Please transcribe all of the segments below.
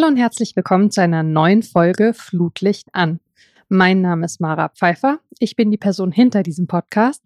Hallo und herzlich willkommen zu einer neuen Folge Flutlicht an. Mein Name ist Mara Pfeiffer. Ich bin die Person hinter diesem Podcast.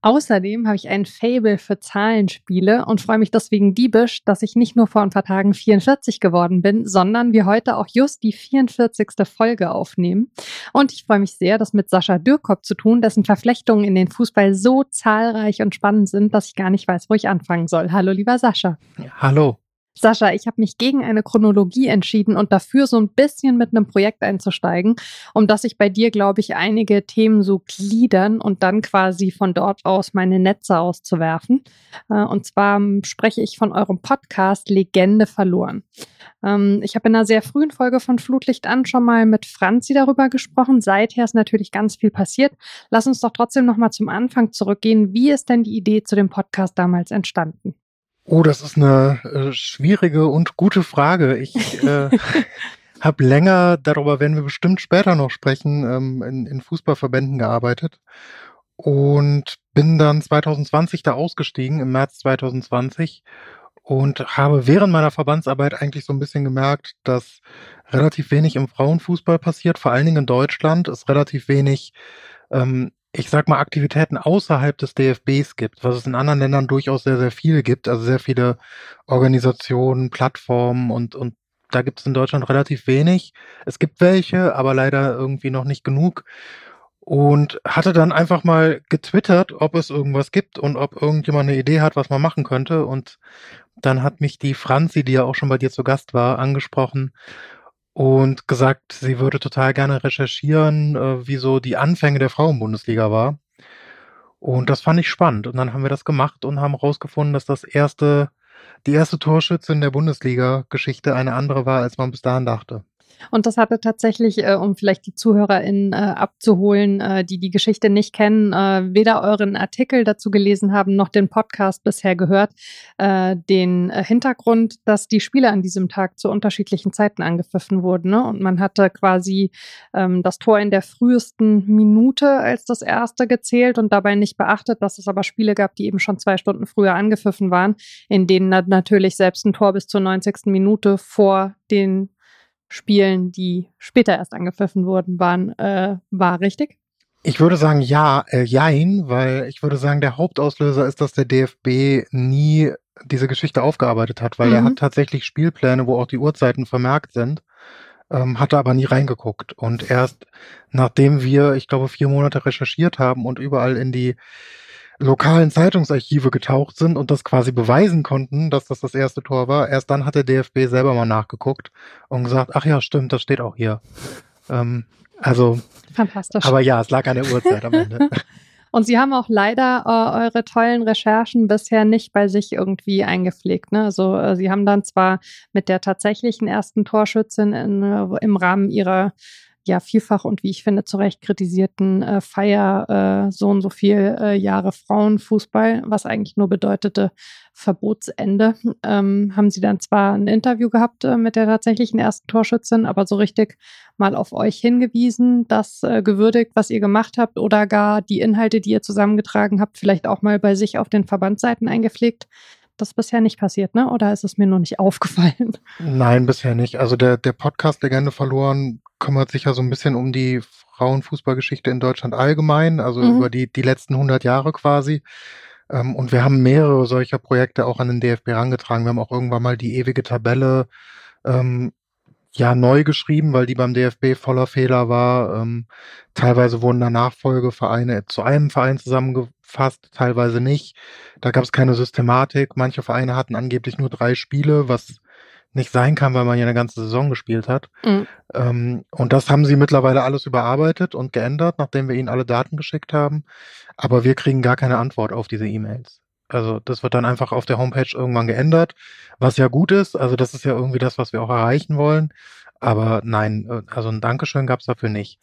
Außerdem habe ich ein Fable für Zahlenspiele und freue mich deswegen diebisch, dass ich nicht nur vor ein paar Tagen 44 geworden bin, sondern wir heute auch just die 44. Folge aufnehmen. Und ich freue mich sehr, das mit Sascha Dürkop zu tun, dessen Verflechtungen in den Fußball so zahlreich und spannend sind, dass ich gar nicht weiß, wo ich anfangen soll. Hallo, lieber Sascha. Hallo. Sascha, ich habe mich gegen eine Chronologie entschieden und dafür so ein bisschen mit einem Projekt einzusteigen, um das ich bei dir, glaube ich, einige Themen so gliedern und dann quasi von dort aus meine Netze auszuwerfen. Äh, und zwar spreche ich von eurem Podcast Legende verloren. Ähm, ich habe in einer sehr frühen Folge von Flutlicht an schon mal mit Franzi darüber gesprochen. Seither ist natürlich ganz viel passiert. Lass uns doch trotzdem noch mal zum Anfang zurückgehen. Wie ist denn die Idee zu dem Podcast damals entstanden? Oh, das ist eine äh, schwierige und gute Frage. Ich äh, habe länger, darüber werden wir bestimmt später noch sprechen, ähm, in, in Fußballverbänden gearbeitet und bin dann 2020 da ausgestiegen, im März 2020 und habe während meiner Verbandsarbeit eigentlich so ein bisschen gemerkt, dass relativ wenig im Frauenfußball passiert, vor allen Dingen in Deutschland, ist relativ wenig ähm, ich sag mal, Aktivitäten außerhalb des DFBs gibt, was es in anderen Ländern durchaus sehr, sehr viel gibt. Also sehr viele Organisationen, Plattformen und, und da gibt es in Deutschland relativ wenig. Es gibt welche, aber leider irgendwie noch nicht genug. Und hatte dann einfach mal getwittert, ob es irgendwas gibt und ob irgendjemand eine Idee hat, was man machen könnte. Und dann hat mich die Franzi, die ja auch schon bei dir zu Gast war, angesprochen und gesagt, sie würde total gerne recherchieren, äh, wie so die Anfänge der Frauenbundesliga war. Und das fand ich spannend. Und dann haben wir das gemacht und haben herausgefunden, dass das erste, die erste Torschützin der Bundesliga-Geschichte eine andere war, als man bis dahin dachte. Und das hatte tatsächlich, äh, um vielleicht die ZuhörerInnen äh, abzuholen, äh, die die Geschichte nicht kennen, äh, weder euren Artikel dazu gelesen haben, noch den Podcast bisher gehört, äh, den Hintergrund, dass die Spiele an diesem Tag zu unterschiedlichen Zeiten angepfiffen wurden. Ne? Und man hatte quasi ähm, das Tor in der frühesten Minute als das erste gezählt und dabei nicht beachtet, dass es aber Spiele gab, die eben schon zwei Stunden früher angepfiffen waren, in denen natürlich selbst ein Tor bis zur 90. Minute vor den Spielen, die später erst angepfiffen wurden, waren, äh, war, richtig? Ich würde sagen ja, äh, jein, weil ich würde sagen, der Hauptauslöser ist, dass der DFB nie diese Geschichte aufgearbeitet hat, weil mhm. er hat tatsächlich Spielpläne, wo auch die Uhrzeiten vermerkt sind, ähm, hatte aber nie reingeguckt. Und erst nachdem wir, ich glaube, vier Monate recherchiert haben und überall in die lokalen Zeitungsarchive getaucht sind und das quasi beweisen konnten, dass das das erste Tor war. Erst dann hat der DFB selber mal nachgeguckt und gesagt, ach ja, stimmt, das steht auch hier. Ähm, also, fantastisch. Aber ja, es lag an der Uhrzeit am Ende. Und Sie haben auch leider äh, eure tollen Recherchen bisher nicht bei sich irgendwie eingepflegt. Ne? Also äh, Sie haben dann zwar mit der tatsächlichen ersten Torschützin in, äh, im Rahmen Ihrer ja vielfach und wie ich finde zu Recht kritisierten äh, Feier äh, so und so viel äh, Jahre Frauenfußball, was eigentlich nur bedeutete Verbotsende, ähm, haben sie dann zwar ein Interview gehabt äh, mit der tatsächlichen ersten Torschützin, aber so richtig mal auf euch hingewiesen, das äh, gewürdigt, was ihr gemacht habt oder gar die Inhalte, die ihr zusammengetragen habt, vielleicht auch mal bei sich auf den Verbandsseiten eingepflegt. Das ist bisher nicht passiert, ne? Oder ist es mir noch nicht aufgefallen? Nein, bisher nicht. Also der, der Podcast Legende verloren kümmert sich ja so ein bisschen um die Frauenfußballgeschichte in Deutschland allgemein, also mhm. über die, die letzten 100 Jahre quasi. Ähm, und wir haben mehrere solcher Projekte auch an den DFB herangetragen. Wir haben auch irgendwann mal die ewige Tabelle ähm, ja neu geschrieben, weil die beim DFB voller Fehler war. Ähm, teilweise wurden da Nachfolgevereine zu einem Verein zusammengefasst, teilweise nicht. Da gab es keine Systematik. Manche Vereine hatten angeblich nur drei Spiele, was nicht sein kann, weil man ja eine ganze Saison gespielt hat. Mhm. Ähm, und das haben sie mittlerweile alles überarbeitet und geändert, nachdem wir ihnen alle Daten geschickt haben. Aber wir kriegen gar keine Antwort auf diese E-Mails. Also das wird dann einfach auf der Homepage irgendwann geändert, was ja gut ist. Also das ist ja irgendwie das, was wir auch erreichen wollen. Aber nein, äh, also ein Dankeschön gab es dafür nicht.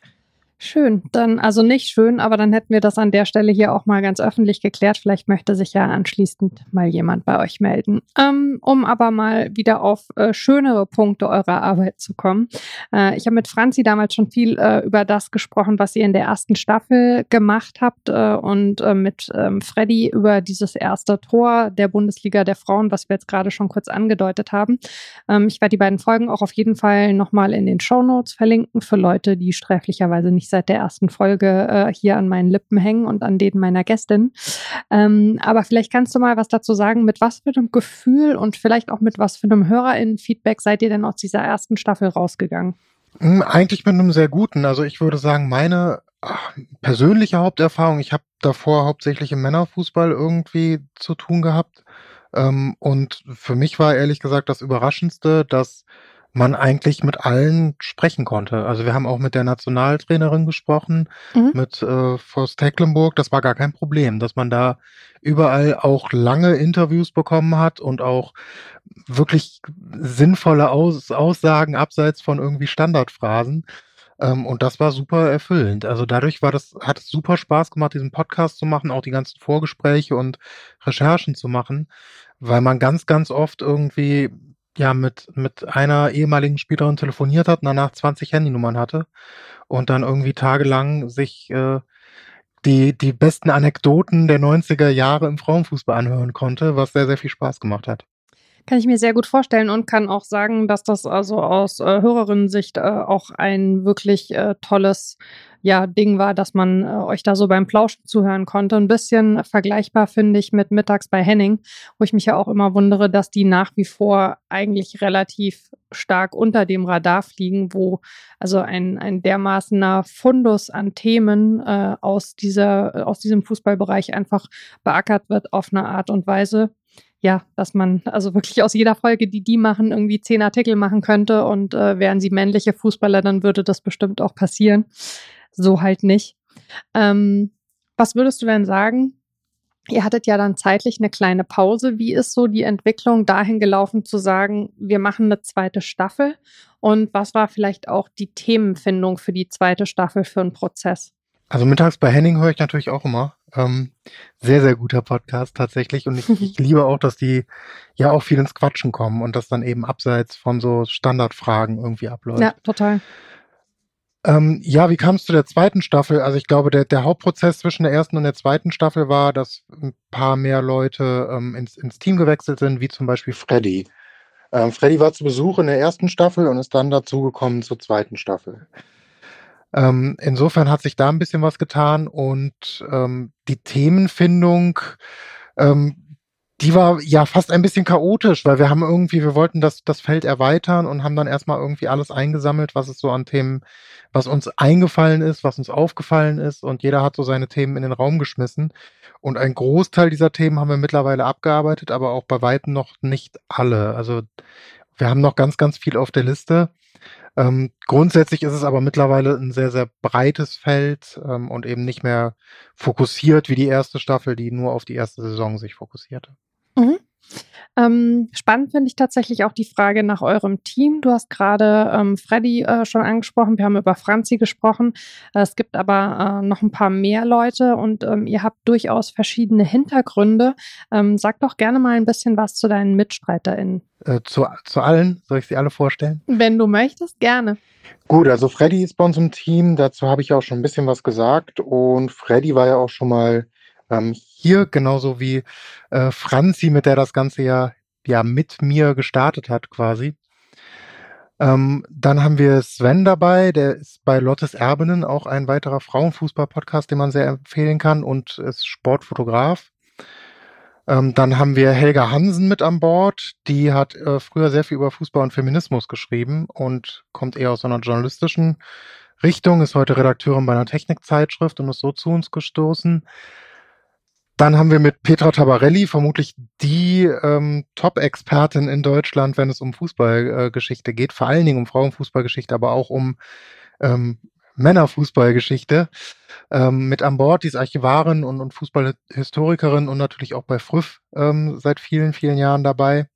Schön, dann also nicht schön, aber dann hätten wir das an der Stelle hier auch mal ganz öffentlich geklärt. Vielleicht möchte sich ja anschließend mal jemand bei euch melden. Ähm, um aber mal wieder auf äh, schönere Punkte eurer Arbeit zu kommen. Äh, ich habe mit Franzi damals schon viel äh, über das gesprochen, was ihr in der ersten Staffel gemacht habt äh, und äh, mit ähm, Freddy über dieses erste Tor der Bundesliga der Frauen, was wir jetzt gerade schon kurz angedeutet haben. Ähm, ich werde die beiden Folgen auch auf jeden Fall nochmal in den Show Notes verlinken für Leute, die sträflicherweise nicht seit der ersten Folge äh, hier an meinen Lippen hängen und an denen meiner Gästin. Ähm, aber vielleicht kannst du mal was dazu sagen, mit was für einem Gefühl und vielleicht auch mit was für einem HörerInnen-Feedback seid ihr denn aus dieser ersten Staffel rausgegangen? Hm, eigentlich mit einem sehr guten. Also ich würde sagen, meine ach, persönliche Haupterfahrung, ich habe davor hauptsächlich im Männerfußball irgendwie zu tun gehabt. Ähm, und für mich war ehrlich gesagt das Überraschendste, dass man eigentlich mit allen sprechen konnte. Also wir haben auch mit der Nationaltrainerin gesprochen, mhm. mit äh, Forst Tecklenburg. Das war gar kein Problem, dass man da überall auch lange Interviews bekommen hat und auch wirklich sinnvolle Aus Aussagen abseits von irgendwie Standardphrasen. Ähm, und das war super erfüllend. Also dadurch war das, hat es super Spaß gemacht, diesen Podcast zu machen, auch die ganzen Vorgespräche und Recherchen zu machen, weil man ganz, ganz oft irgendwie ja, mit, mit einer ehemaligen Spielerin telefoniert hat und danach 20 Handynummern hatte und dann irgendwie tagelang sich äh, die, die besten Anekdoten der 90er Jahre im Frauenfußball anhören konnte, was sehr, sehr viel Spaß gemacht hat. Kann ich mir sehr gut vorstellen und kann auch sagen, dass das also aus äh, Hörerinnen-Sicht äh, auch ein wirklich äh, tolles ja, Ding war, dass man äh, euch da so beim Plauschen zuhören konnte. Ein bisschen vergleichbar finde ich mit Mittags bei Henning, wo ich mich ja auch immer wundere, dass die nach wie vor eigentlich relativ stark unter dem Radar fliegen, wo also ein, ein dermaßener Fundus an Themen äh, aus, dieser, aus diesem Fußballbereich einfach beackert wird auf eine Art und Weise, ja, dass man also wirklich aus jeder Folge, die die machen, irgendwie zehn Artikel machen könnte und äh, wären sie männliche Fußballer, dann würde das bestimmt auch passieren. So halt nicht. Ähm, was würdest du denn sagen? Ihr hattet ja dann zeitlich eine kleine Pause. Wie ist so die Entwicklung dahin gelaufen zu sagen, wir machen eine zweite Staffel? Und was war vielleicht auch die Themenfindung für die zweite Staffel für einen Prozess? Also mittags bei Henning höre ich natürlich auch immer. Ähm, sehr, sehr guter Podcast tatsächlich. Und ich, ich liebe auch, dass die ja auch viel ins Quatschen kommen und das dann eben abseits von so Standardfragen irgendwie abläuft. Ja, total. Ähm, ja, wie kam es zu der zweiten Staffel? Also ich glaube, der, der Hauptprozess zwischen der ersten und der zweiten Staffel war, dass ein paar mehr Leute ähm, ins, ins Team gewechselt sind, wie zum Beispiel Freddy. Ähm, Freddy war zu Besuch in der ersten Staffel und ist dann dazugekommen zur zweiten Staffel. Ähm, insofern hat sich da ein bisschen was getan und ähm, die Themenfindung, ähm, die war ja fast ein bisschen chaotisch, weil wir haben irgendwie, wir wollten das, das Feld erweitern und haben dann erstmal irgendwie alles eingesammelt, was es so an Themen, was uns eingefallen ist, was uns aufgefallen ist und jeder hat so seine Themen in den Raum geschmissen. Und ein Großteil dieser Themen haben wir mittlerweile abgearbeitet, aber auch bei weitem noch nicht alle. Also wir haben noch ganz, ganz viel auf der Liste. Ähm, grundsätzlich ist es aber mittlerweile ein sehr, sehr breites Feld ähm, und eben nicht mehr fokussiert wie die erste Staffel, die nur auf die erste Saison sich fokussierte. Ähm, spannend finde ich tatsächlich auch die Frage nach eurem Team. Du hast gerade ähm, Freddy äh, schon angesprochen, wir haben über Franzi gesprochen. Äh, es gibt aber äh, noch ein paar mehr Leute und ähm, ihr habt durchaus verschiedene Hintergründe. Ähm, sag doch gerne mal ein bisschen was zu deinen MitstreiterInnen. Äh, zu, zu allen, soll ich sie alle vorstellen? Wenn du möchtest, gerne. Gut, also Freddy ist bei uns im Team, dazu habe ich auch schon ein bisschen was gesagt und Freddy war ja auch schon mal ähm, hier, genauso wie äh, Franzi, mit der das Ganze ja, ja mit mir gestartet hat quasi. Ähm, dann haben wir Sven dabei, der ist bei Lottes Erbinnen auch ein weiterer Frauenfußball-Podcast, den man sehr empfehlen kann und ist Sportfotograf. Ähm, dann haben wir Helga Hansen mit an Bord. Die hat äh, früher sehr viel über Fußball und Feminismus geschrieben und kommt eher aus einer journalistischen Richtung, ist heute Redakteurin bei einer Technikzeitschrift und ist so zu uns gestoßen. Dann haben wir mit Petra Tabarelli vermutlich die ähm, Top-Expertin in Deutschland, wenn es um Fußballgeschichte äh, geht, vor allen Dingen um Frauenfußballgeschichte, aber auch um ähm, Männerfußballgeschichte ähm, mit an Bord. Die ist Archivarin und, und Fußballhistorikerin und natürlich auch bei Früff ähm, seit vielen, vielen Jahren dabei.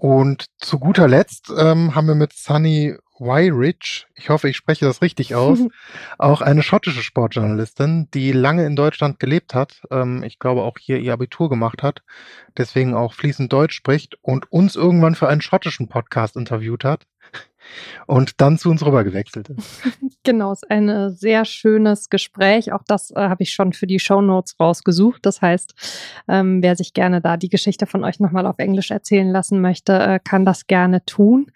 Und zu guter Letzt ähm, haben wir mit Sunny Wyridge, ich hoffe, ich spreche das richtig aus, auch eine schottische Sportjournalistin, die lange in Deutschland gelebt hat, ähm, ich glaube auch hier ihr Abitur gemacht hat, deswegen auch fließend Deutsch spricht und uns irgendwann für einen schottischen Podcast interviewt hat und dann zu uns rüber gewechselt ist. Genau, es ist ein sehr schönes Gespräch. Auch das äh, habe ich schon für die Show Notes rausgesucht. Das heißt, ähm, wer sich gerne da die Geschichte von euch nochmal auf Englisch erzählen lassen möchte, äh, kann das gerne tun.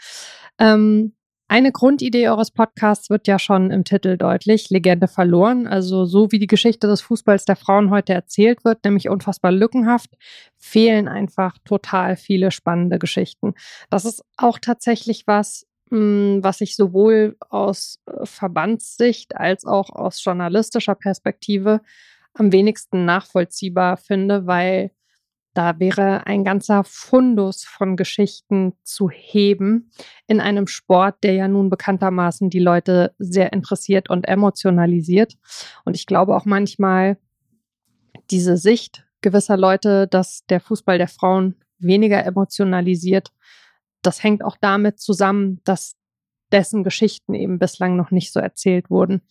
Ähm, eine Grundidee eures Podcasts wird ja schon im Titel deutlich, Legende verloren. Also so wie die Geschichte des Fußballs der Frauen heute erzählt wird, nämlich unfassbar lückenhaft, fehlen einfach total viele spannende Geschichten. Das ist auch tatsächlich was, was ich sowohl aus äh, Verbandssicht als auch aus journalistischer Perspektive am wenigsten nachvollziehbar finde, weil da wäre ein ganzer Fundus von Geschichten zu heben in einem Sport, der ja nun bekanntermaßen die Leute sehr interessiert und emotionalisiert. Und ich glaube auch manchmal diese Sicht gewisser Leute, dass der Fußball der Frauen weniger emotionalisiert, das hängt auch damit zusammen, dass dessen Geschichten eben bislang noch nicht so erzählt wurden.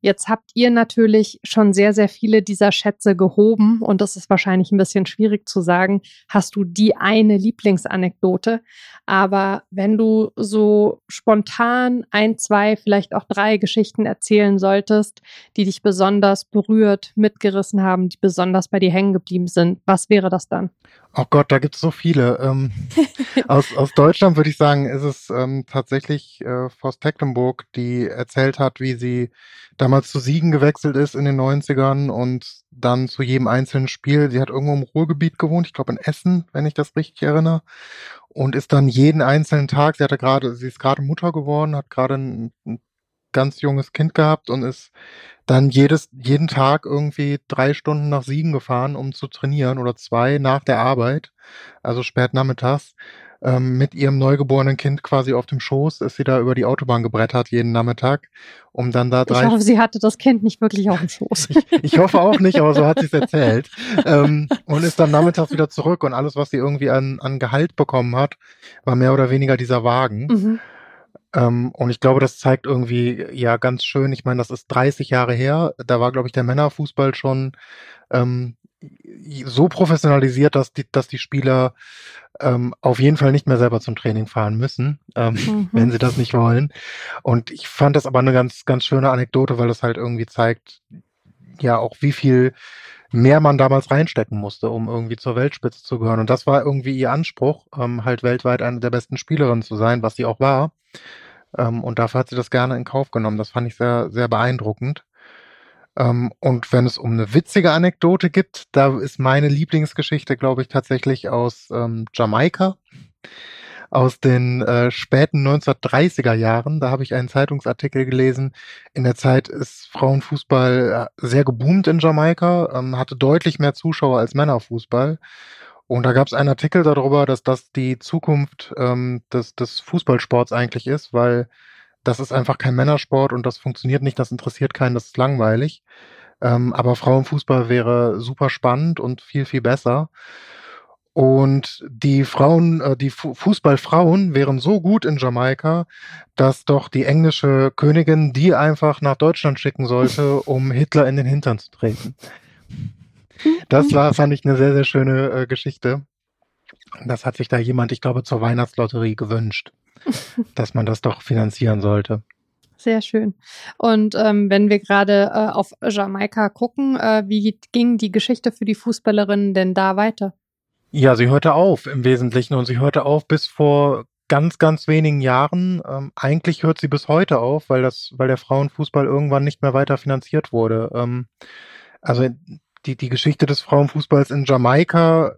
Jetzt habt ihr natürlich schon sehr, sehr viele dieser Schätze gehoben und das ist wahrscheinlich ein bisschen schwierig zu sagen, hast du die eine Lieblingsanekdote. Aber wenn du so spontan ein, zwei, vielleicht auch drei Geschichten erzählen solltest, die dich besonders berührt, mitgerissen haben, die besonders bei dir hängen geblieben sind, was wäre das dann? Oh Gott, da gibt es so viele. Ähm, aus, aus Deutschland würde ich sagen, ist es ähm, tatsächlich äh, Forst Tecklenburg, die erzählt hat, wie sie damals zu Siegen gewechselt ist in den 90ern und dann zu jedem einzelnen Spiel. Sie hat irgendwo im Ruhrgebiet gewohnt, ich glaube in Essen, wenn ich das richtig erinnere. Und ist dann jeden einzelnen Tag, sie hatte gerade, sie ist gerade Mutter geworden, hat gerade ein, ein ganz junges Kind gehabt und ist dann jedes, jeden Tag irgendwie drei Stunden nach Siegen gefahren, um zu trainieren oder zwei nach der Arbeit, also spät nachmittags ähm, mit ihrem neugeborenen Kind quasi auf dem Schoß ist sie da über die Autobahn gebrettert jeden Nachmittag, um dann da drei. Ich hoffe, sie hatte das Kind nicht wirklich auf dem Schoß. ich, ich hoffe auch nicht, aber so hat sie es erzählt. ähm, und ist dann nachmittags wieder zurück und alles, was sie irgendwie an, an Gehalt bekommen hat, war mehr oder weniger dieser Wagen. Mhm. Ähm, und ich glaube, das zeigt irgendwie ja ganz schön. Ich meine, das ist 30 Jahre her. Da war, glaube ich, der Männerfußball schon ähm, so professionalisiert, dass die, dass die Spieler ähm, auf jeden Fall nicht mehr selber zum Training fahren müssen, ähm, mhm. wenn sie das nicht wollen. Und ich fand das aber eine ganz, ganz schöne Anekdote, weil das halt irgendwie zeigt, ja, auch wie viel mehr man damals reinstecken musste, um irgendwie zur Weltspitze zu gehören. Und das war irgendwie ihr Anspruch, ähm, halt weltweit eine der besten Spielerinnen zu sein, was sie auch war. Ähm, und dafür hat sie das gerne in Kauf genommen. Das fand ich sehr, sehr beeindruckend. Ähm, und wenn es um eine witzige Anekdote gibt, da ist meine Lieblingsgeschichte, glaube ich, tatsächlich aus ähm, Jamaika, aus den äh, späten 1930er Jahren. Da habe ich einen Zeitungsartikel gelesen. In der Zeit ist Frauenfußball äh, sehr geboomt in Jamaika, ähm, hatte deutlich mehr Zuschauer als Männerfußball. Und da gab es einen Artikel darüber, dass das die Zukunft ähm, des, des Fußballsports eigentlich ist, weil das ist einfach kein Männersport und das funktioniert nicht, das interessiert keinen, das ist langweilig. Ähm, aber Frauenfußball wäre super spannend und viel, viel besser. Und die Frauen, äh, die Fu Fußballfrauen wären so gut in Jamaika, dass doch die englische Königin die einfach nach Deutschland schicken sollte, um Hitler in den Hintern zu treten. Das war, fand ich eine sehr, sehr schöne äh, Geschichte. Das hat sich da jemand, ich glaube, zur Weihnachtslotterie gewünscht dass man das doch finanzieren sollte. Sehr schön. Und ähm, wenn wir gerade äh, auf Jamaika gucken, äh, wie ging die Geschichte für die Fußballerinnen denn da weiter? Ja, sie hörte auf im Wesentlichen und sie hörte auf bis vor ganz, ganz wenigen Jahren. Ähm, eigentlich hört sie bis heute auf, weil das, weil der Frauenfußball irgendwann nicht mehr weiter finanziert wurde. Ähm, also die, die Geschichte des Frauenfußballs in Jamaika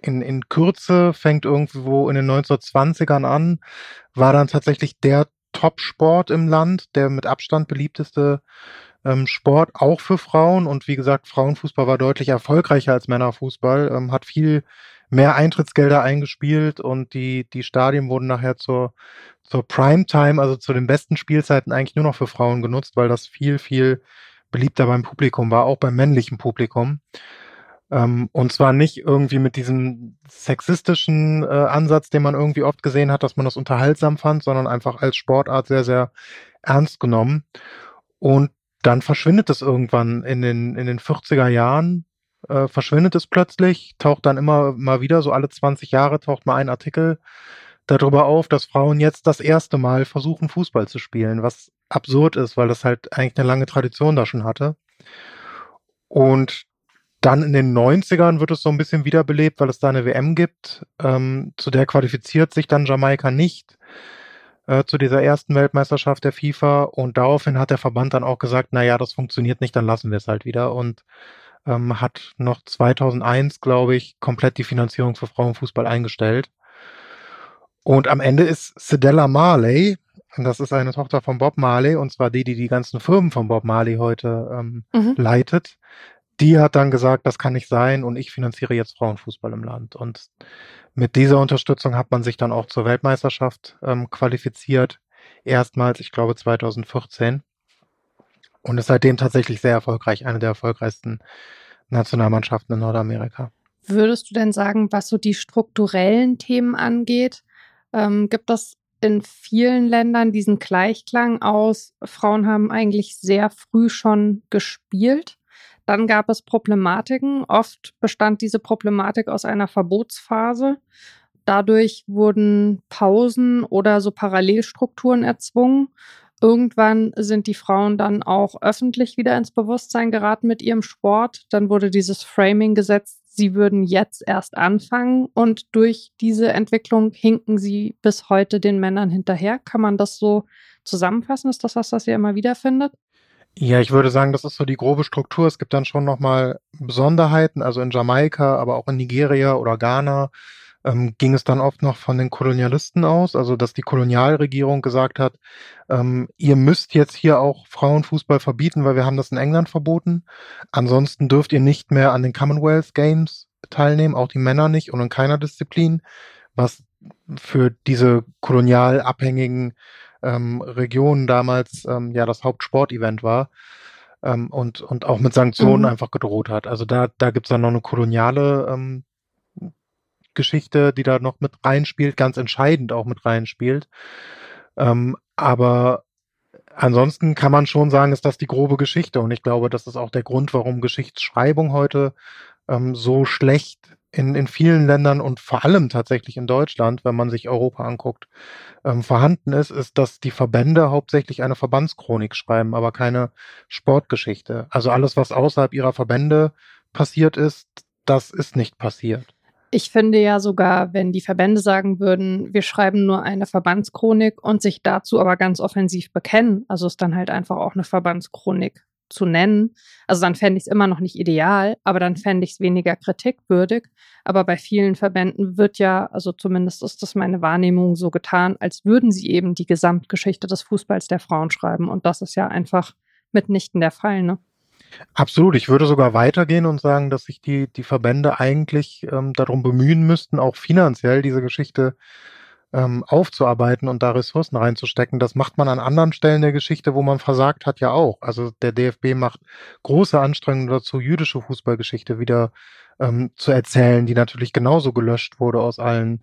in, in Kürze fängt irgendwo in den 1920ern an, war dann tatsächlich der Top-Sport im Land, der mit Abstand beliebteste ähm, Sport, auch für Frauen. Und wie gesagt, Frauenfußball war deutlich erfolgreicher als Männerfußball, ähm, hat viel mehr Eintrittsgelder eingespielt und die, die Stadien wurden nachher zur, zur Primetime, also zu den besten Spielzeiten eigentlich nur noch für Frauen genutzt, weil das viel, viel beliebter beim Publikum war, auch beim männlichen Publikum. Ähm, und zwar nicht irgendwie mit diesem sexistischen äh, Ansatz, den man irgendwie oft gesehen hat, dass man das unterhaltsam fand, sondern einfach als Sportart sehr, sehr ernst genommen. Und dann verschwindet es irgendwann in den, in den 40er Jahren, äh, verschwindet es plötzlich, taucht dann immer mal wieder, so alle 20 Jahre taucht mal ein Artikel darüber auf, dass Frauen jetzt das erste Mal versuchen, Fußball zu spielen, was absurd ist, weil das halt eigentlich eine lange Tradition da schon hatte. Und dann in den 90ern wird es so ein bisschen wiederbelebt, weil es da eine WM gibt. Ähm, zu der qualifiziert sich dann Jamaika nicht äh, zu dieser ersten Weltmeisterschaft der FIFA. Und daraufhin hat der Verband dann auch gesagt, na ja, das funktioniert nicht, dann lassen wir es halt wieder. Und ähm, hat noch 2001, glaube ich, komplett die Finanzierung für Frauenfußball eingestellt. Und am Ende ist Sedella Marley, das ist eine Tochter von Bob Marley, und zwar die, die die ganzen Firmen von Bob Marley heute ähm, mhm. leitet, die hat dann gesagt, das kann nicht sein und ich finanziere jetzt Frauenfußball im Land. Und mit dieser Unterstützung hat man sich dann auch zur Weltmeisterschaft ähm, qualifiziert. Erstmals, ich glaube, 2014. Und ist seitdem tatsächlich sehr erfolgreich, eine der erfolgreichsten Nationalmannschaften in Nordamerika. Würdest du denn sagen, was so die strukturellen Themen angeht, ähm, gibt es in vielen Ländern diesen Gleichklang aus, Frauen haben eigentlich sehr früh schon gespielt? Dann gab es Problematiken. Oft bestand diese Problematik aus einer Verbotsphase. Dadurch wurden Pausen oder so Parallelstrukturen erzwungen. Irgendwann sind die Frauen dann auch öffentlich wieder ins Bewusstsein geraten mit ihrem Sport. Dann wurde dieses Framing gesetzt, sie würden jetzt erst anfangen und durch diese Entwicklung hinken sie bis heute den Männern hinterher. Kann man das so zusammenfassen? Ist das was, das ihr immer wieder findet? Ja, ich würde sagen, das ist so die grobe Struktur. Es gibt dann schon nochmal Besonderheiten, also in Jamaika, aber auch in Nigeria oder Ghana ähm, ging es dann oft noch von den Kolonialisten aus, also dass die Kolonialregierung gesagt hat, ähm, ihr müsst jetzt hier auch Frauenfußball verbieten, weil wir haben das in England verboten. Ansonsten dürft ihr nicht mehr an den Commonwealth Games teilnehmen, auch die Männer nicht und in keiner Disziplin, was für diese kolonial abhängigen ähm, Region damals ähm, ja das Hauptsportevent war ähm, und, und auch mit Sanktionen mhm. einfach gedroht hat. Also da, da gibt's dann noch eine koloniale ähm, Geschichte, die da noch mit reinspielt, ganz entscheidend auch mit reinspielt. Ähm, aber ansonsten kann man schon sagen, ist das die grobe Geschichte. Und ich glaube, das ist auch der Grund, warum Geschichtsschreibung heute ähm, so schlecht in, in vielen Ländern und vor allem tatsächlich in Deutschland, wenn man sich Europa anguckt, ähm, vorhanden ist, ist, dass die Verbände hauptsächlich eine Verbandschronik schreiben, aber keine Sportgeschichte. Also alles, was außerhalb ihrer Verbände passiert ist, das ist nicht passiert. Ich finde ja sogar, wenn die Verbände sagen würden, wir schreiben nur eine Verbandschronik und sich dazu aber ganz offensiv bekennen, also ist dann halt einfach auch eine Verbandschronik zu nennen. Also dann fände ich es immer noch nicht ideal, aber dann fände ich es weniger kritikwürdig. Aber bei vielen Verbänden wird ja, also zumindest ist das meine Wahrnehmung so getan, als würden sie eben die Gesamtgeschichte des Fußballs der Frauen schreiben. Und das ist ja einfach mitnichten der Fall, ne? Absolut. Ich würde sogar weitergehen und sagen, dass sich die, die Verbände eigentlich ähm, darum bemühen müssten, auch finanziell diese Geschichte ähm, aufzuarbeiten und da Ressourcen reinzustecken. Das macht man an anderen Stellen der Geschichte, wo man versagt hat, ja auch. Also der DFB macht große Anstrengungen dazu, jüdische Fußballgeschichte wieder ähm, zu erzählen, die natürlich genauso gelöscht wurde aus allen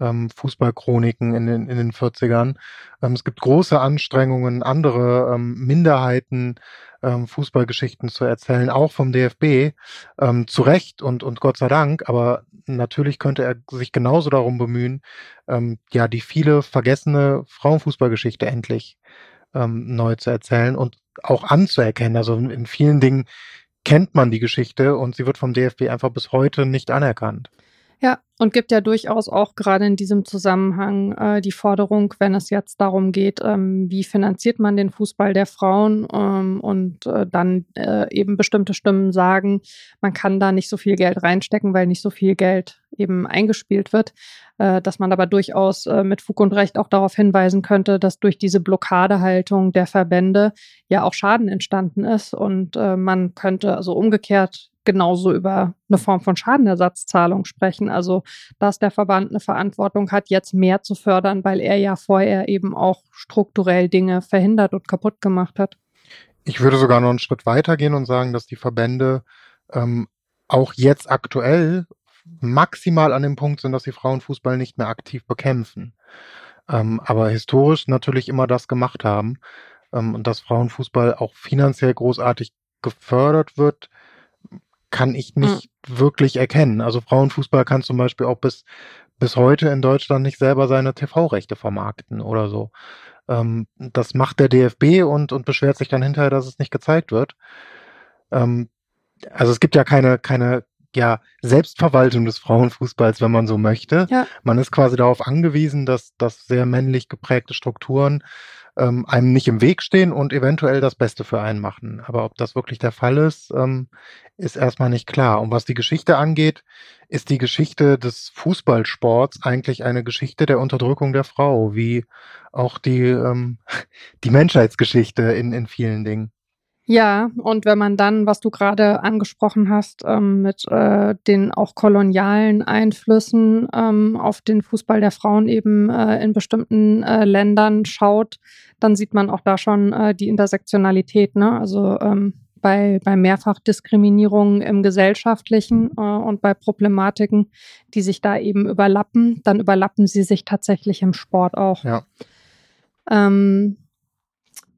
ähm, Fußballchroniken in den, in den 40ern. Ähm, es gibt große Anstrengungen, andere ähm, Minderheiten ähm, Fußballgeschichten zu erzählen, auch vom DFB, ähm, zu Recht und, und Gott sei Dank, aber natürlich könnte er sich genauso darum bemühen, ähm, ja, die viele vergessene Frauenfußballgeschichte endlich ähm, neu zu erzählen und auch anzuerkennen. Also in, in vielen Dingen kennt man die Geschichte und sie wird vom DFB einfach bis heute nicht anerkannt. Ja, und gibt ja durchaus auch gerade in diesem Zusammenhang äh, die Forderung, wenn es jetzt darum geht, ähm, wie finanziert man den Fußball der Frauen ähm, und äh, dann äh, eben bestimmte Stimmen sagen, man kann da nicht so viel Geld reinstecken, weil nicht so viel Geld eben eingespielt wird, äh, dass man aber durchaus äh, mit Fug und Recht auch darauf hinweisen könnte, dass durch diese Blockadehaltung der Verbände ja auch Schaden entstanden ist und äh, man könnte also umgekehrt genauso über eine Form von Schadenersatzzahlung sprechen. Also, dass der Verband eine Verantwortung hat, jetzt mehr zu fördern, weil er ja vorher eben auch strukturell Dinge verhindert und kaputt gemacht hat. Ich würde sogar noch einen Schritt weiter gehen und sagen, dass die Verbände ähm, auch jetzt aktuell maximal an dem Punkt sind, dass sie Frauenfußball nicht mehr aktiv bekämpfen. Ähm, aber historisch natürlich immer das gemacht haben ähm, und dass Frauenfußball auch finanziell großartig gefördert wird, kann ich nicht mhm. wirklich erkennen. Also Frauenfußball kann zum Beispiel auch bis, bis heute in Deutschland nicht selber seine TV-Rechte vermarkten oder so. Ähm, das macht der DFB und, und beschwert sich dann hinterher, dass es nicht gezeigt wird. Ähm, also es gibt ja keine, keine ja, Selbstverwaltung des Frauenfußballs, wenn man so möchte. Ja. Man ist quasi darauf angewiesen, dass, dass sehr männlich geprägte Strukturen ähm, einem nicht im Weg stehen und eventuell das Beste für einen machen. Aber ob das wirklich der Fall ist, ähm, ist erstmal nicht klar. Und was die Geschichte angeht, ist die Geschichte des Fußballsports eigentlich eine Geschichte der Unterdrückung der Frau, wie auch die, ähm, die Menschheitsgeschichte in, in vielen Dingen. Ja, und wenn man dann, was du gerade angesprochen hast, ähm, mit äh, den auch kolonialen Einflüssen ähm, auf den Fußball der Frauen eben äh, in bestimmten äh, Ländern schaut, dann sieht man auch da schon äh, die Intersektionalität. Ne? Also ähm, bei, bei Mehrfachdiskriminierungen im Gesellschaftlichen äh, und bei Problematiken, die sich da eben überlappen, dann überlappen sie sich tatsächlich im Sport auch. Ja. Ähm,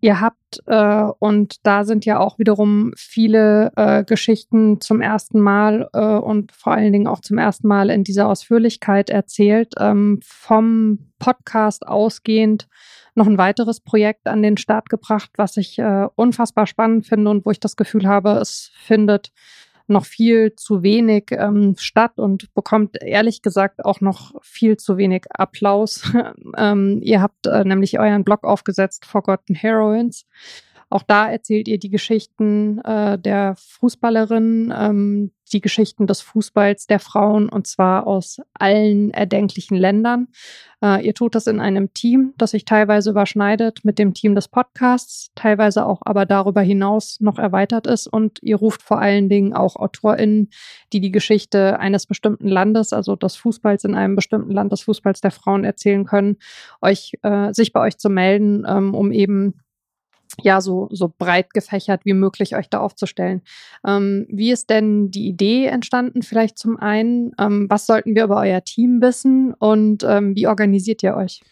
ihr habt, äh, und da sind ja auch wiederum viele äh, Geschichten zum ersten Mal äh, und vor allen Dingen auch zum ersten Mal in dieser Ausführlichkeit erzählt, ähm, vom Podcast ausgehend noch ein weiteres Projekt an den Start gebracht, was ich äh, unfassbar spannend finde und wo ich das Gefühl habe, es findet noch viel zu wenig ähm, statt und bekommt ehrlich gesagt auch noch viel zu wenig Applaus. ähm, ihr habt äh, nämlich euren Blog aufgesetzt, Forgotten Heroines. Auch da erzählt ihr die Geschichten äh, der Fußballerinnen, ähm, die Geschichten des Fußballs der Frauen und zwar aus allen erdenklichen Ländern. Äh, ihr tut das in einem Team, das sich teilweise überschneidet mit dem Team des Podcasts, teilweise auch aber darüber hinaus noch erweitert ist und ihr ruft vor allen Dingen auch AutorInnen, die die Geschichte eines bestimmten Landes, also des Fußballs in einem bestimmten Land, des Fußballs der Frauen erzählen können, euch, äh, sich bei euch zu melden, ähm, um eben ja, so, so breit gefächert wie möglich euch da aufzustellen. Ähm, wie ist denn die Idee entstanden? Vielleicht zum einen, ähm, was sollten wir über euer Team wissen und ähm, wie organisiert ihr euch?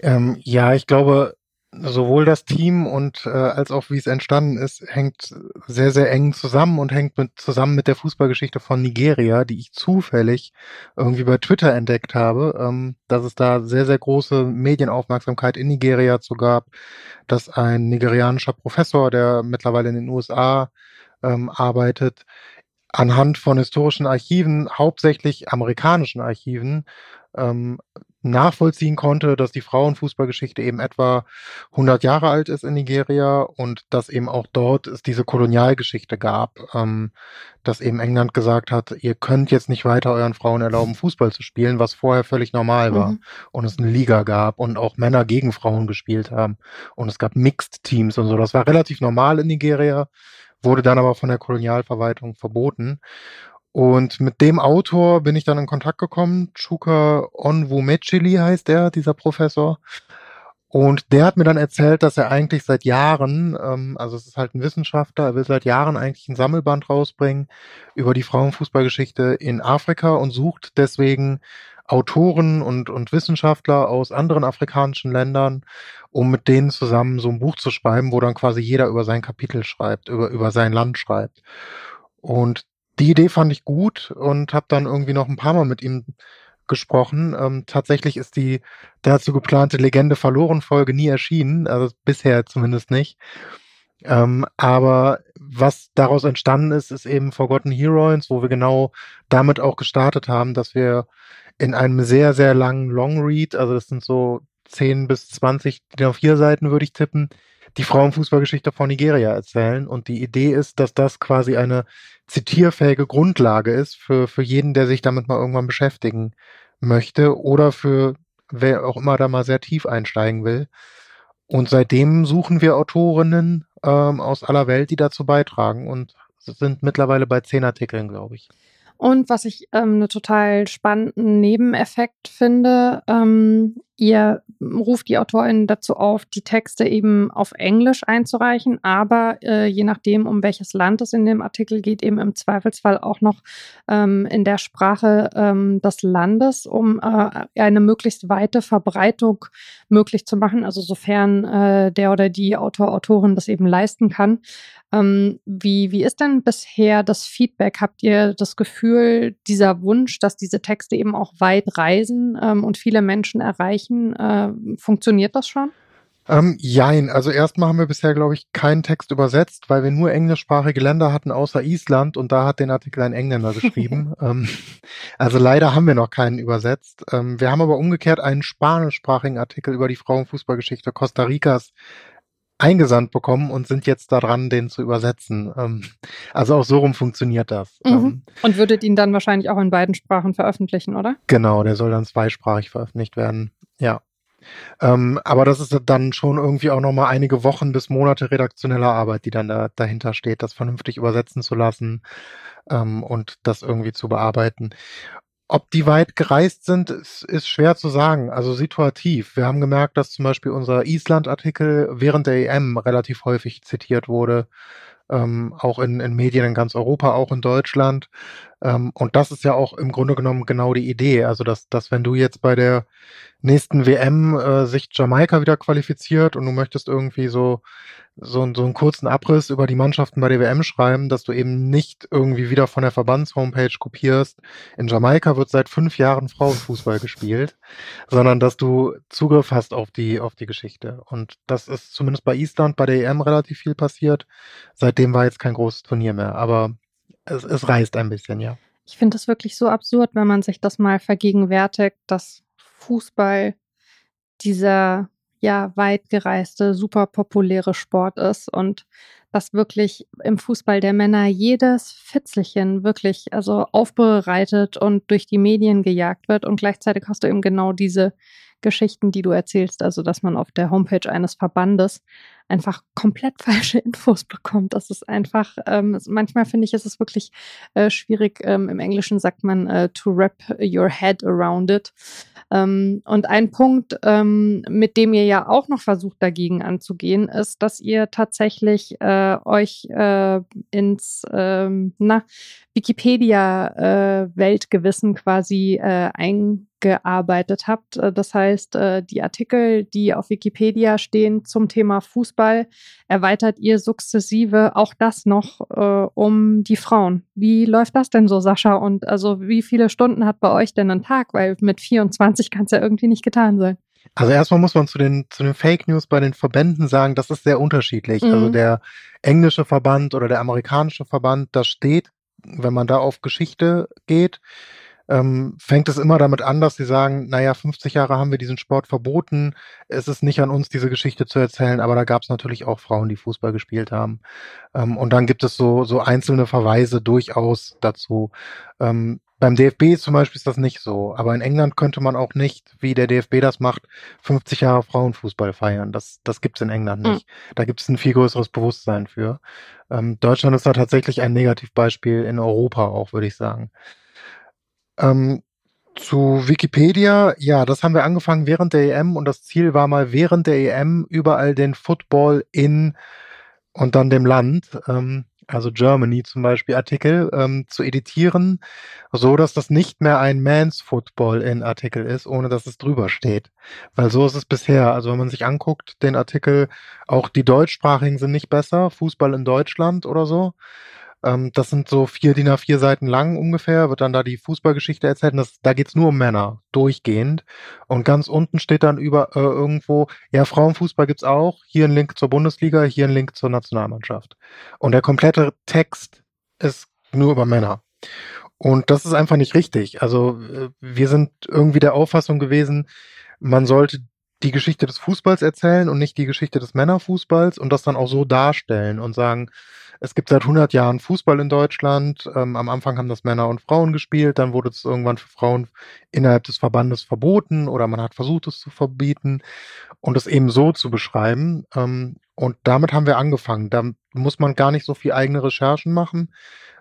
Ähm, ja, ich glaube, sowohl das Team und äh, als auch wie es entstanden ist, hängt sehr, sehr eng zusammen und hängt mit, zusammen mit der Fußballgeschichte von Nigeria, die ich zufällig irgendwie bei Twitter entdeckt habe, ähm, dass es da sehr, sehr große Medienaufmerksamkeit in Nigeria zu gab, dass ein nigerianischer Professor, der mittlerweile in den USA ähm, arbeitet, anhand von historischen Archiven, hauptsächlich amerikanischen Archiven, ähm, nachvollziehen konnte, dass die Frauenfußballgeschichte eben etwa 100 Jahre alt ist in Nigeria und dass eben auch dort es diese Kolonialgeschichte gab, ähm, dass eben England gesagt hat, ihr könnt jetzt nicht weiter euren Frauen erlauben, Fußball zu spielen, was vorher völlig normal war mhm. und es eine Liga gab und auch Männer gegen Frauen gespielt haben und es gab Mixed Teams und so. Das war relativ normal in Nigeria, wurde dann aber von der Kolonialverwaltung verboten. Und mit dem Autor bin ich dann in Kontakt gekommen. Chuka Onwumechili heißt er, dieser Professor. Und der hat mir dann erzählt, dass er eigentlich seit Jahren, ähm, also es ist halt ein Wissenschaftler, er will seit Jahren eigentlich ein Sammelband rausbringen über die Frauenfußballgeschichte in Afrika und sucht deswegen Autoren und, und Wissenschaftler aus anderen afrikanischen Ländern, um mit denen zusammen so ein Buch zu schreiben, wo dann quasi jeder über sein Kapitel schreibt, über, über sein Land schreibt. Und die Idee fand ich gut und habe dann irgendwie noch ein paar Mal mit ihm gesprochen. Ähm, tatsächlich ist die dazu geplante Legende verloren Folge nie erschienen, also bisher zumindest nicht. Ähm, aber was daraus entstanden ist, ist eben Forgotten Heroes, wo wir genau damit auch gestartet haben, dass wir in einem sehr, sehr langen Long Read, also das sind so 10 bis 20, auf vier Seiten würde ich tippen, die Frauenfußballgeschichte von Nigeria erzählen. Und die Idee ist, dass das quasi eine zitierfähige Grundlage ist für, für jeden, der sich damit mal irgendwann beschäftigen möchte oder für wer auch immer da mal sehr tief einsteigen will. Und seitdem suchen wir Autorinnen ähm, aus aller Welt, die dazu beitragen und sind mittlerweile bei zehn Artikeln, glaube ich. Und was ich ähm, einen total spannenden Nebeneffekt finde, ähm, ihr ruft die Autorin dazu auf, die Texte eben auf Englisch einzureichen, aber äh, je nachdem, um welches Land es in dem Artikel geht, eben im Zweifelsfall auch noch ähm, in der Sprache ähm, des Landes, um äh, eine möglichst weite Verbreitung möglich zu machen, also sofern äh, der oder die Autor, Autorin das eben leisten kann. Ähm, wie, wie ist denn bisher das Feedback? Habt ihr das Gefühl, dieser Wunsch, dass diese Texte eben auch weit reisen ähm, und viele Menschen erreichen, äh, funktioniert das schon? Ähm, jein, also erstmal haben wir bisher, glaube ich, keinen Text übersetzt, weil wir nur englischsprachige Länder hatten, außer Island, und da hat den Artikel ein Engländer geschrieben. ähm, also leider haben wir noch keinen übersetzt. Ähm, wir haben aber umgekehrt einen spanischsprachigen Artikel über die Frauenfußballgeschichte Costa Ricas eingesandt bekommen und sind jetzt daran, den zu übersetzen. Ähm, also auch so rum funktioniert das. Mhm. Ähm, und würdet ihn dann wahrscheinlich auch in beiden Sprachen veröffentlichen, oder? Genau, der soll dann zweisprachig veröffentlicht werden. Ja. Ähm, aber das ist dann schon irgendwie auch nochmal einige Wochen bis Monate redaktioneller Arbeit, die dann da, dahinter steht, das vernünftig übersetzen zu lassen ähm, und das irgendwie zu bearbeiten. Ob die weit gereist sind, ist, ist schwer zu sagen. Also situativ. Wir haben gemerkt, dass zum Beispiel unser Island-Artikel während der EM relativ häufig zitiert wurde. Ähm, auch in, in Medien in ganz Europa, auch in Deutschland. Ähm, und das ist ja auch im Grunde genommen genau die Idee. Also, dass, dass wenn du jetzt bei der nächsten WM äh, sich Jamaika wieder qualifiziert und du möchtest irgendwie so so, so einen kurzen Abriss über die Mannschaften bei der WM schreiben, dass du eben nicht irgendwie wieder von der Verbandshomepage kopierst. In Jamaika wird seit fünf Jahren Frauenfußball gespielt, sondern dass du Zugriff hast auf die, auf die Geschichte. Und das ist zumindest bei Island bei der EM relativ viel passiert. Seitdem war jetzt kein großes Turnier mehr, aber es, es reißt ein bisschen, ja. Ich finde das wirklich so absurd, wenn man sich das mal vergegenwärtigt, dass Fußball dieser ja weit gereiste, super populäre Sport ist und dass wirklich im Fußball der Männer jedes Fitzelchen wirklich also aufbereitet und durch die Medien gejagt wird und gleichzeitig hast du eben genau diese Geschichten, die du erzählst, also dass man auf der Homepage eines Verbandes einfach komplett falsche Infos bekommt. Das ist einfach, ähm, manchmal finde ich, ist es wirklich äh, schwierig. Ähm, Im Englischen sagt man äh, to wrap your head around it. Ähm, und ein Punkt, ähm, mit dem ihr ja auch noch versucht, dagegen anzugehen, ist, dass ihr tatsächlich äh, euch äh, ins ähm, Wikipedia-Weltgewissen äh, quasi äh, eingearbeitet habt. Äh, das heißt, äh, die Artikel, die auf Wikipedia stehen zum Thema Fußball, erweitert ihr sukzessive auch das noch um die Frauen. Wie läuft das denn so, Sascha? Und also wie viele Stunden hat bei euch denn ein Tag? Weil mit 24 kann es ja irgendwie nicht getan sein. Also erstmal muss man zu den, zu den Fake News bei den Verbänden sagen, das ist sehr unterschiedlich. Also mhm. Also der englische Verband oder der amerikanische Verband, da steht wenn man da auf Geschichte geht, ähm, fängt es immer damit an, dass sie sagen, naja, 50 Jahre haben wir diesen Sport verboten, es ist nicht an uns, diese Geschichte zu erzählen, aber da gab es natürlich auch Frauen, die Fußball gespielt haben. Ähm, und dann gibt es so, so einzelne Verweise durchaus dazu. Ähm, beim DFB zum Beispiel ist das nicht so, aber in England könnte man auch nicht, wie der DFB das macht, 50 Jahre Frauenfußball feiern. Das, das gibt es in England hm. nicht. Mhm. Da gibt es ein viel größeres Bewusstsein für. Ähm, Deutschland ist da tatsächlich ein Negativbeispiel in Europa auch, würde ich sagen. Ähm, zu Wikipedia, ja, das haben wir angefangen während der EM und das Ziel war mal während der EM überall den Football in und dann dem Land. Ähm, also Germany zum Beispiel, Artikel ähm, zu editieren, so dass das nicht mehr ein Man's Football in Artikel ist, ohne dass es drüber steht. Weil so ist es bisher. Also wenn man sich anguckt, den Artikel, auch die deutschsprachigen sind nicht besser, Fußball in Deutschland oder so. Ähm, das sind so vier DIN A4 Seiten lang ungefähr, wird dann da die Fußballgeschichte erzählt. Und das, da geht's nur um Männer, durchgehend. Und ganz unten steht dann über äh, irgendwo, ja, Frauenfußball gibt's auch, hier ein Link zur Bundesliga, hier ein Link zur Nationalmannschaft. Und der komplette Text ist nur über Männer. Und das ist einfach nicht richtig. Also äh, wir sind irgendwie der Auffassung gewesen, man sollte die Geschichte des Fußballs erzählen und nicht die Geschichte des Männerfußballs und das dann auch so darstellen und sagen, es gibt seit 100 Jahren Fußball in Deutschland. Ähm, am Anfang haben das Männer und Frauen gespielt, dann wurde es irgendwann für Frauen innerhalb des Verbandes verboten oder man hat versucht, es zu verbieten und es eben so zu beschreiben. Ähm, und damit haben wir angefangen. Da muss man gar nicht so viel eigene Recherchen machen,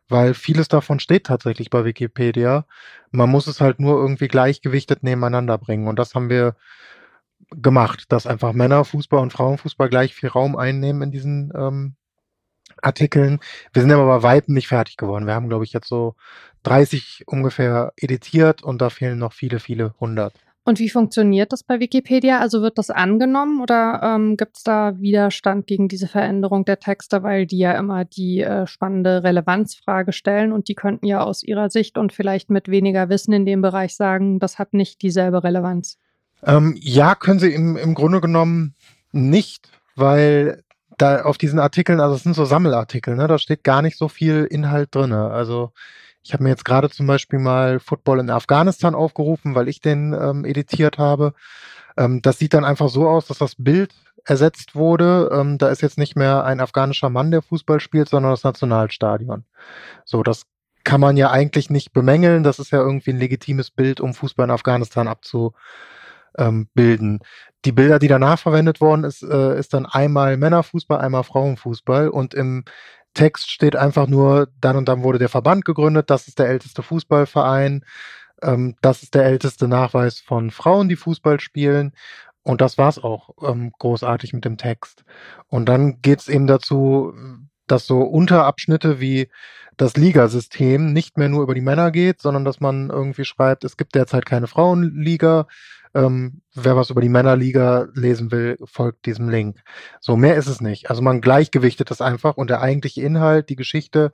weil vieles davon steht tatsächlich bei Wikipedia. Man muss es halt nur irgendwie gleichgewichtet nebeneinander bringen. Und das haben wir gemacht, dass einfach Männerfußball und Frauenfußball gleich viel Raum einnehmen in diesen ähm, Artikeln. Wir sind aber bei Weitem nicht fertig geworden. Wir haben, glaube ich, jetzt so 30 ungefähr editiert und da fehlen noch viele, viele hundert. Und wie funktioniert das bei Wikipedia? Also wird das angenommen oder ähm, gibt es da Widerstand gegen diese Veränderung der Texte, weil die ja immer die äh, spannende Relevanzfrage stellen und die könnten ja aus ihrer Sicht und vielleicht mit weniger Wissen in dem Bereich sagen, das hat nicht dieselbe Relevanz? Ähm, ja, können sie im, im Grunde genommen nicht, weil da auf diesen Artikeln, also es sind so Sammelartikel, ne, da steht gar nicht so viel Inhalt drin. Also ich habe mir jetzt gerade zum Beispiel mal Football in Afghanistan aufgerufen, weil ich den ähm, editiert habe. Ähm, das sieht dann einfach so aus, dass das Bild ersetzt wurde. Ähm, da ist jetzt nicht mehr ein afghanischer Mann, der Fußball spielt, sondern das Nationalstadion. So, das kann man ja eigentlich nicht bemängeln. Das ist ja irgendwie ein legitimes Bild, um Fußball in Afghanistan abzubilden. Die Bilder, die danach verwendet worden ist, äh, ist dann einmal Männerfußball, einmal Frauenfußball und im Text steht einfach nur, dann und dann wurde der Verband gegründet, das ist der älteste Fußballverein, ähm, das ist der älteste Nachweis von Frauen, die Fußball spielen. Und das war's auch ähm, großartig mit dem Text. Und dann geht's eben dazu, dass so Unterabschnitte wie das Ligasystem nicht mehr nur über die Männer geht, sondern dass man irgendwie schreibt, es gibt derzeit keine Frauenliga, ähm, wer was über die Männerliga lesen will, folgt diesem Link. So, mehr ist es nicht. Also man gleichgewichtet das einfach und der eigentliche Inhalt, die Geschichte,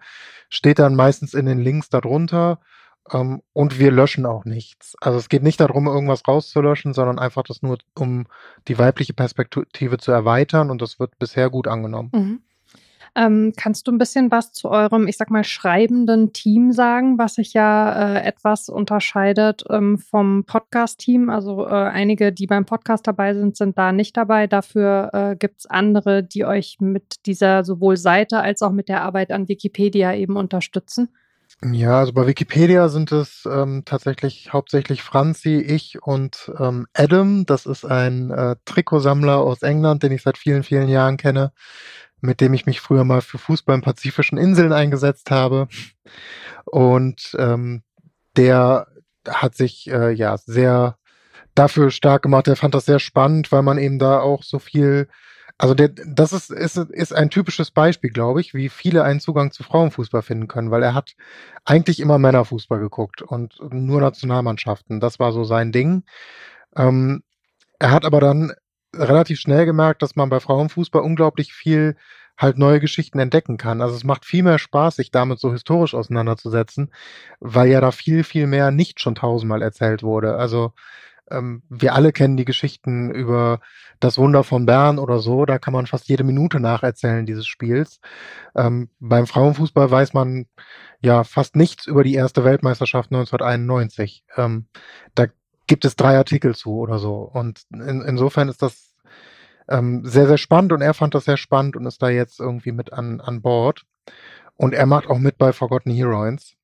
steht dann meistens in den Links darunter. Ähm, und wir löschen auch nichts. Also es geht nicht darum, irgendwas rauszulöschen, sondern einfach das nur, um die weibliche Perspektive zu erweitern und das wird bisher gut angenommen. Mhm. Ähm, kannst du ein bisschen was zu eurem, ich sag mal, schreibenden Team sagen, was sich ja äh, etwas unterscheidet ähm, vom Podcast-Team? Also äh, einige, die beim Podcast dabei sind, sind da nicht dabei. Dafür äh, gibt es andere, die euch mit dieser sowohl Seite als auch mit der Arbeit an Wikipedia eben unterstützen. Ja, also bei Wikipedia sind es ähm, tatsächlich hauptsächlich Franzi, ich und ähm, Adam. Das ist ein äh, Trikotsammler aus England, den ich seit vielen, vielen Jahren kenne mit dem ich mich früher mal für Fußball in pazifischen Inseln eingesetzt habe. Und ähm, der hat sich äh, ja sehr dafür stark gemacht. Er fand das sehr spannend, weil man eben da auch so viel, also der, das ist, ist, ist ein typisches Beispiel, glaube ich, wie viele einen Zugang zu Frauenfußball finden können, weil er hat eigentlich immer Männerfußball geguckt und nur Nationalmannschaften. Das war so sein Ding. Ähm, er hat aber dann relativ schnell gemerkt, dass man bei Frauenfußball unglaublich viel halt neue Geschichten entdecken kann. Also es macht viel mehr Spaß, sich damit so historisch auseinanderzusetzen, weil ja da viel, viel mehr nicht schon tausendmal erzählt wurde. Also ähm, wir alle kennen die Geschichten über das Wunder von Bern oder so, da kann man fast jede Minute nacherzählen dieses Spiels. Ähm, beim Frauenfußball weiß man ja fast nichts über die erste Weltmeisterschaft 1991. Ähm, da gibt es drei Artikel zu oder so. Und in, insofern ist das ähm, sehr, sehr spannend und er fand das sehr spannend und ist da jetzt irgendwie mit an, an Bord. Und er macht auch mit bei Forgotten Heroines.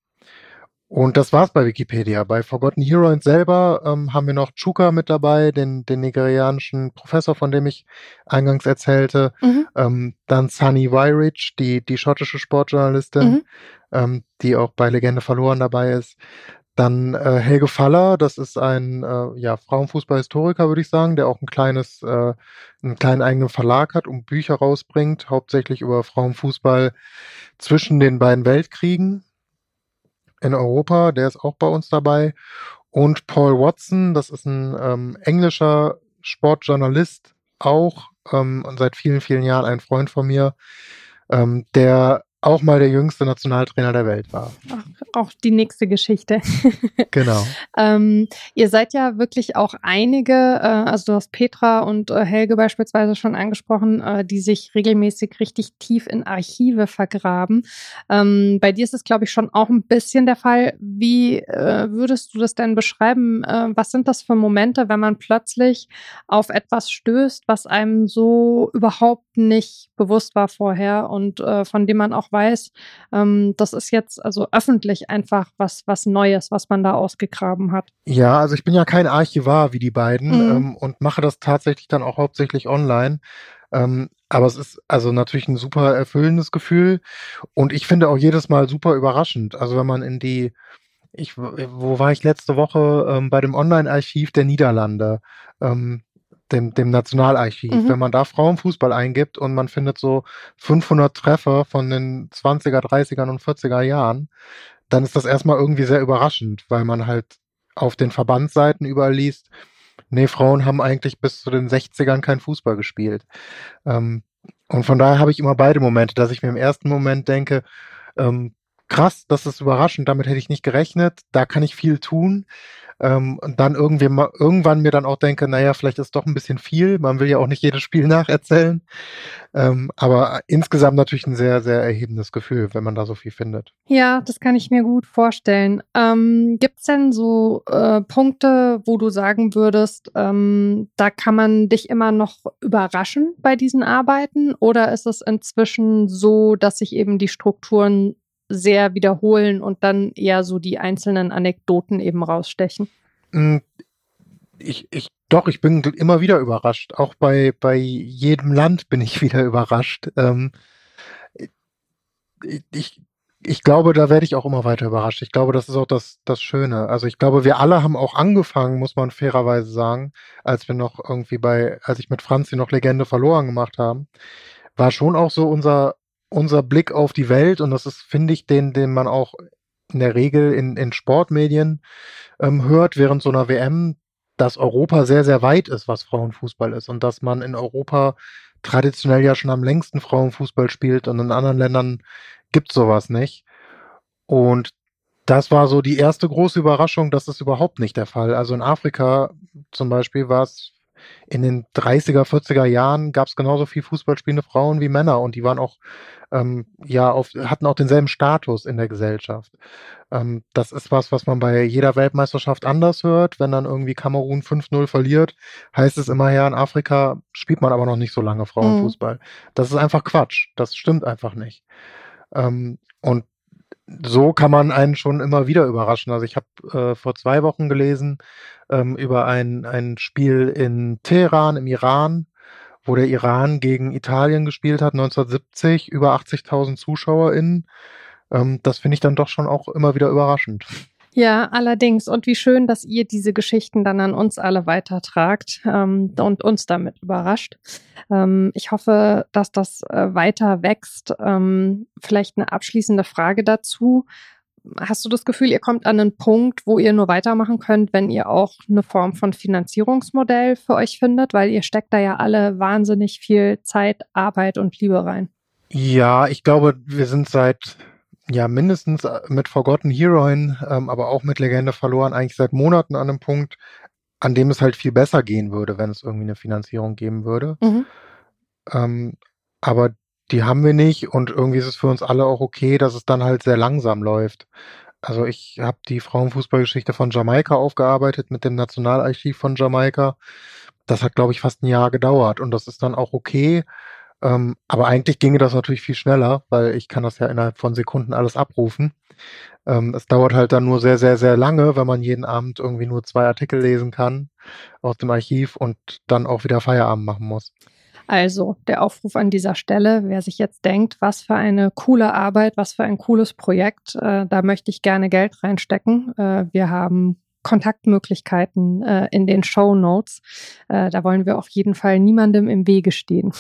Und das war's bei Wikipedia. Bei Forgotten Heroines selber ähm, haben wir noch Chuka mit dabei, den, den nigerianischen Professor, von dem ich eingangs erzählte. Mhm. Ähm, dann Sunny Wyrich, die, die schottische Sportjournalistin, mhm. ähm, die auch bei Legende verloren dabei ist. Dann äh, Helge Faller, das ist ein äh, ja, Frauenfußballhistoriker, würde ich sagen, der auch ein kleines, äh, einen kleinen eigenen Verlag hat und Bücher rausbringt, hauptsächlich über Frauenfußball zwischen den beiden Weltkriegen in Europa. Der ist auch bei uns dabei. Und Paul Watson, das ist ein ähm, englischer Sportjournalist, auch ähm, und seit vielen, vielen Jahren ein Freund von mir, ähm, der auch mal der jüngste Nationaltrainer der Welt war. Ach, auch die nächste Geschichte. genau. ähm, ihr seid ja wirklich auch einige, äh, also du hast Petra und äh, Helge beispielsweise schon angesprochen, äh, die sich regelmäßig richtig tief in Archive vergraben. Ähm, bei dir ist es, glaube ich, schon auch ein bisschen der Fall. Wie äh, würdest du das denn beschreiben? Äh, was sind das für Momente, wenn man plötzlich auf etwas stößt, was einem so überhaupt nicht bewusst war vorher und äh, von dem man auch weiß, ähm, das ist jetzt also öffentlich einfach was, was Neues, was man da ausgegraben hat. Ja, also ich bin ja kein Archivar wie die beiden mhm. ähm, und mache das tatsächlich dann auch hauptsächlich online. Ähm, aber es ist also natürlich ein super erfüllendes Gefühl und ich finde auch jedes Mal super überraschend. Also wenn man in die ich, wo war ich letzte Woche ähm, bei dem Online-Archiv der Niederlande, ähm, dem, dem Nationalarchiv. Mhm. Wenn man da Frauenfußball eingibt und man findet so 500 Treffer von den 20er, 30er und 40er Jahren, dann ist das erstmal irgendwie sehr überraschend, weil man halt auf den Verbandsseiten überall liest, nee, Frauen haben eigentlich bis zu den 60ern kein Fußball gespielt. Ähm, und von daher habe ich immer beide Momente, dass ich mir im ersten Moment denke, ähm, krass, das ist überraschend, damit hätte ich nicht gerechnet, da kann ich viel tun. Ähm, und dann irgendwie mal, irgendwann mir dann auch denke, naja, vielleicht ist doch ein bisschen viel. Man will ja auch nicht jedes Spiel nacherzählen. Ähm, aber insgesamt natürlich ein sehr, sehr erhebendes Gefühl, wenn man da so viel findet. Ja, das kann ich mir gut vorstellen. Ähm, Gibt es denn so äh, Punkte, wo du sagen würdest, ähm, da kann man dich immer noch überraschen bei diesen Arbeiten? Oder ist es inzwischen so, dass sich eben die Strukturen sehr wiederholen und dann eher so die einzelnen Anekdoten eben rausstechen? Hm, ich, ich, doch, ich bin immer wieder überrascht. Auch bei, bei jedem Land bin ich wieder überrascht. Ähm, ich, ich glaube, da werde ich auch immer weiter überrascht. Ich glaube, das ist auch das, das Schöne. Also ich glaube, wir alle haben auch angefangen, muss man fairerweise sagen, als wir noch irgendwie bei, als ich mit Franzi noch Legende verloren gemacht haben, war schon auch so unser, unser Blick auf die Welt und das ist, finde ich, den, den man auch in der Regel in, in Sportmedien ähm, hört während so einer WM, dass Europa sehr, sehr weit ist, was Frauenfußball ist und dass man in Europa traditionell ja schon am längsten Frauenfußball spielt und in anderen Ländern gibt sowas nicht. Und das war so die erste große Überraschung, das ist überhaupt nicht der Fall. Also in Afrika zum Beispiel war es in den 30er, 40er Jahren gab es genauso viel Fußballspielende Frauen wie Männer und die waren auch, ähm, ja, auf, hatten auch denselben Status in der Gesellschaft. Ähm, das ist was, was man bei jeder Weltmeisterschaft anders hört. Wenn dann irgendwie Kamerun 5-0 verliert, heißt es immer, ja, in Afrika spielt man aber noch nicht so lange Frauenfußball. Mhm. Das ist einfach Quatsch. Das stimmt einfach nicht. Ähm, und so kann man einen schon immer wieder überraschen. Also ich habe äh, vor zwei Wochen gelesen ähm, über ein, ein Spiel in Teheran im Iran, wo der Iran gegen Italien gespielt hat, 1970, über 80.000 ZuschauerInnen. Ähm, das finde ich dann doch schon auch immer wieder überraschend. Ja, allerdings. Und wie schön, dass ihr diese Geschichten dann an uns alle weitertragt ähm, und uns damit überrascht. Ähm, ich hoffe, dass das äh, weiter wächst. Ähm, vielleicht eine abschließende Frage dazu. Hast du das Gefühl, ihr kommt an einen Punkt, wo ihr nur weitermachen könnt, wenn ihr auch eine Form von Finanzierungsmodell für euch findet? Weil ihr steckt da ja alle wahnsinnig viel Zeit, Arbeit und Liebe rein. Ja, ich glaube, wir sind seit ja mindestens äh, mit Forgotten Heroine, ähm, aber auch mit Legende verloren, eigentlich seit Monaten an einem Punkt, an dem es halt viel besser gehen würde, wenn es irgendwie eine Finanzierung geben würde. Mhm. Ähm, aber die haben wir nicht und irgendwie ist es für uns alle auch okay, dass es dann halt sehr langsam läuft. Also ich habe die Frauenfußballgeschichte von Jamaika aufgearbeitet mit dem Nationalarchiv von Jamaika. Das hat, glaube ich, fast ein Jahr gedauert und das ist dann auch okay. Ähm, aber eigentlich ginge das natürlich viel schneller, weil ich kann das ja innerhalb von Sekunden alles abrufen. Ähm, es dauert halt dann nur sehr, sehr, sehr lange, wenn man jeden Abend irgendwie nur zwei Artikel lesen kann aus dem Archiv und dann auch wieder Feierabend machen muss. Also der Aufruf an dieser Stelle, wer sich jetzt denkt, was für eine coole Arbeit, was für ein cooles Projekt, äh, da möchte ich gerne Geld reinstecken. Äh, wir haben Kontaktmöglichkeiten äh, in den Show Notes. Äh, da wollen wir auf jeden Fall niemandem im Wege stehen.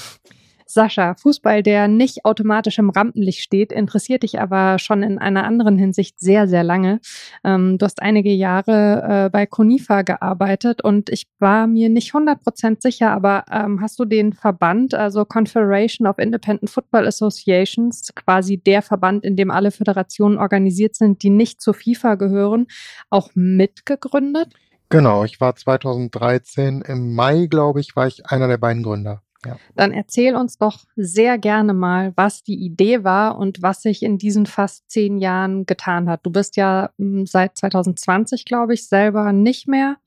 Sascha, Fußball, der nicht automatisch im Rampenlicht steht, interessiert dich aber schon in einer anderen Hinsicht sehr, sehr lange. Ähm, du hast einige Jahre äh, bei Conifa gearbeitet und ich war mir nicht 100% sicher, aber ähm, hast du den Verband, also Confederation of Independent Football Associations, quasi der Verband, in dem alle Föderationen organisiert sind, die nicht zur FIFA gehören, auch mitgegründet? Genau, ich war 2013 im Mai, glaube ich, war ich einer der beiden Gründer. Ja. Dann erzähl uns doch sehr gerne mal, was die Idee war und was sich in diesen fast zehn Jahren getan hat. Du bist ja hm, seit 2020, glaube ich, selber nicht mehr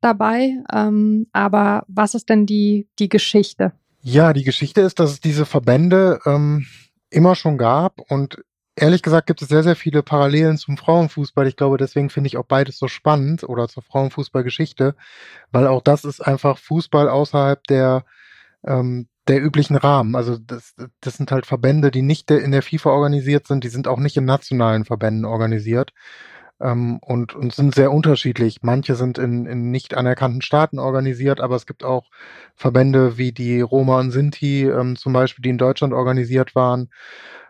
dabei. Ähm, aber was ist denn die, die Geschichte? Ja, die Geschichte ist, dass es diese Verbände ähm, immer schon gab und ehrlich gesagt gibt es sehr, sehr viele Parallelen zum Frauenfußball. Ich glaube, deswegen finde ich auch beides so spannend oder zur Frauenfußballgeschichte, weil auch das ist einfach Fußball außerhalb der ähm, der üblichen Rahmen. Also das, das sind halt Verbände, die nicht in der FIFA organisiert sind, die sind auch nicht in nationalen Verbänden organisiert ähm, und, und sind sehr unterschiedlich. Manche sind in, in nicht anerkannten Staaten organisiert, aber es gibt auch Verbände wie die Roma und Sinti ähm, zum Beispiel, die in Deutschland organisiert waren,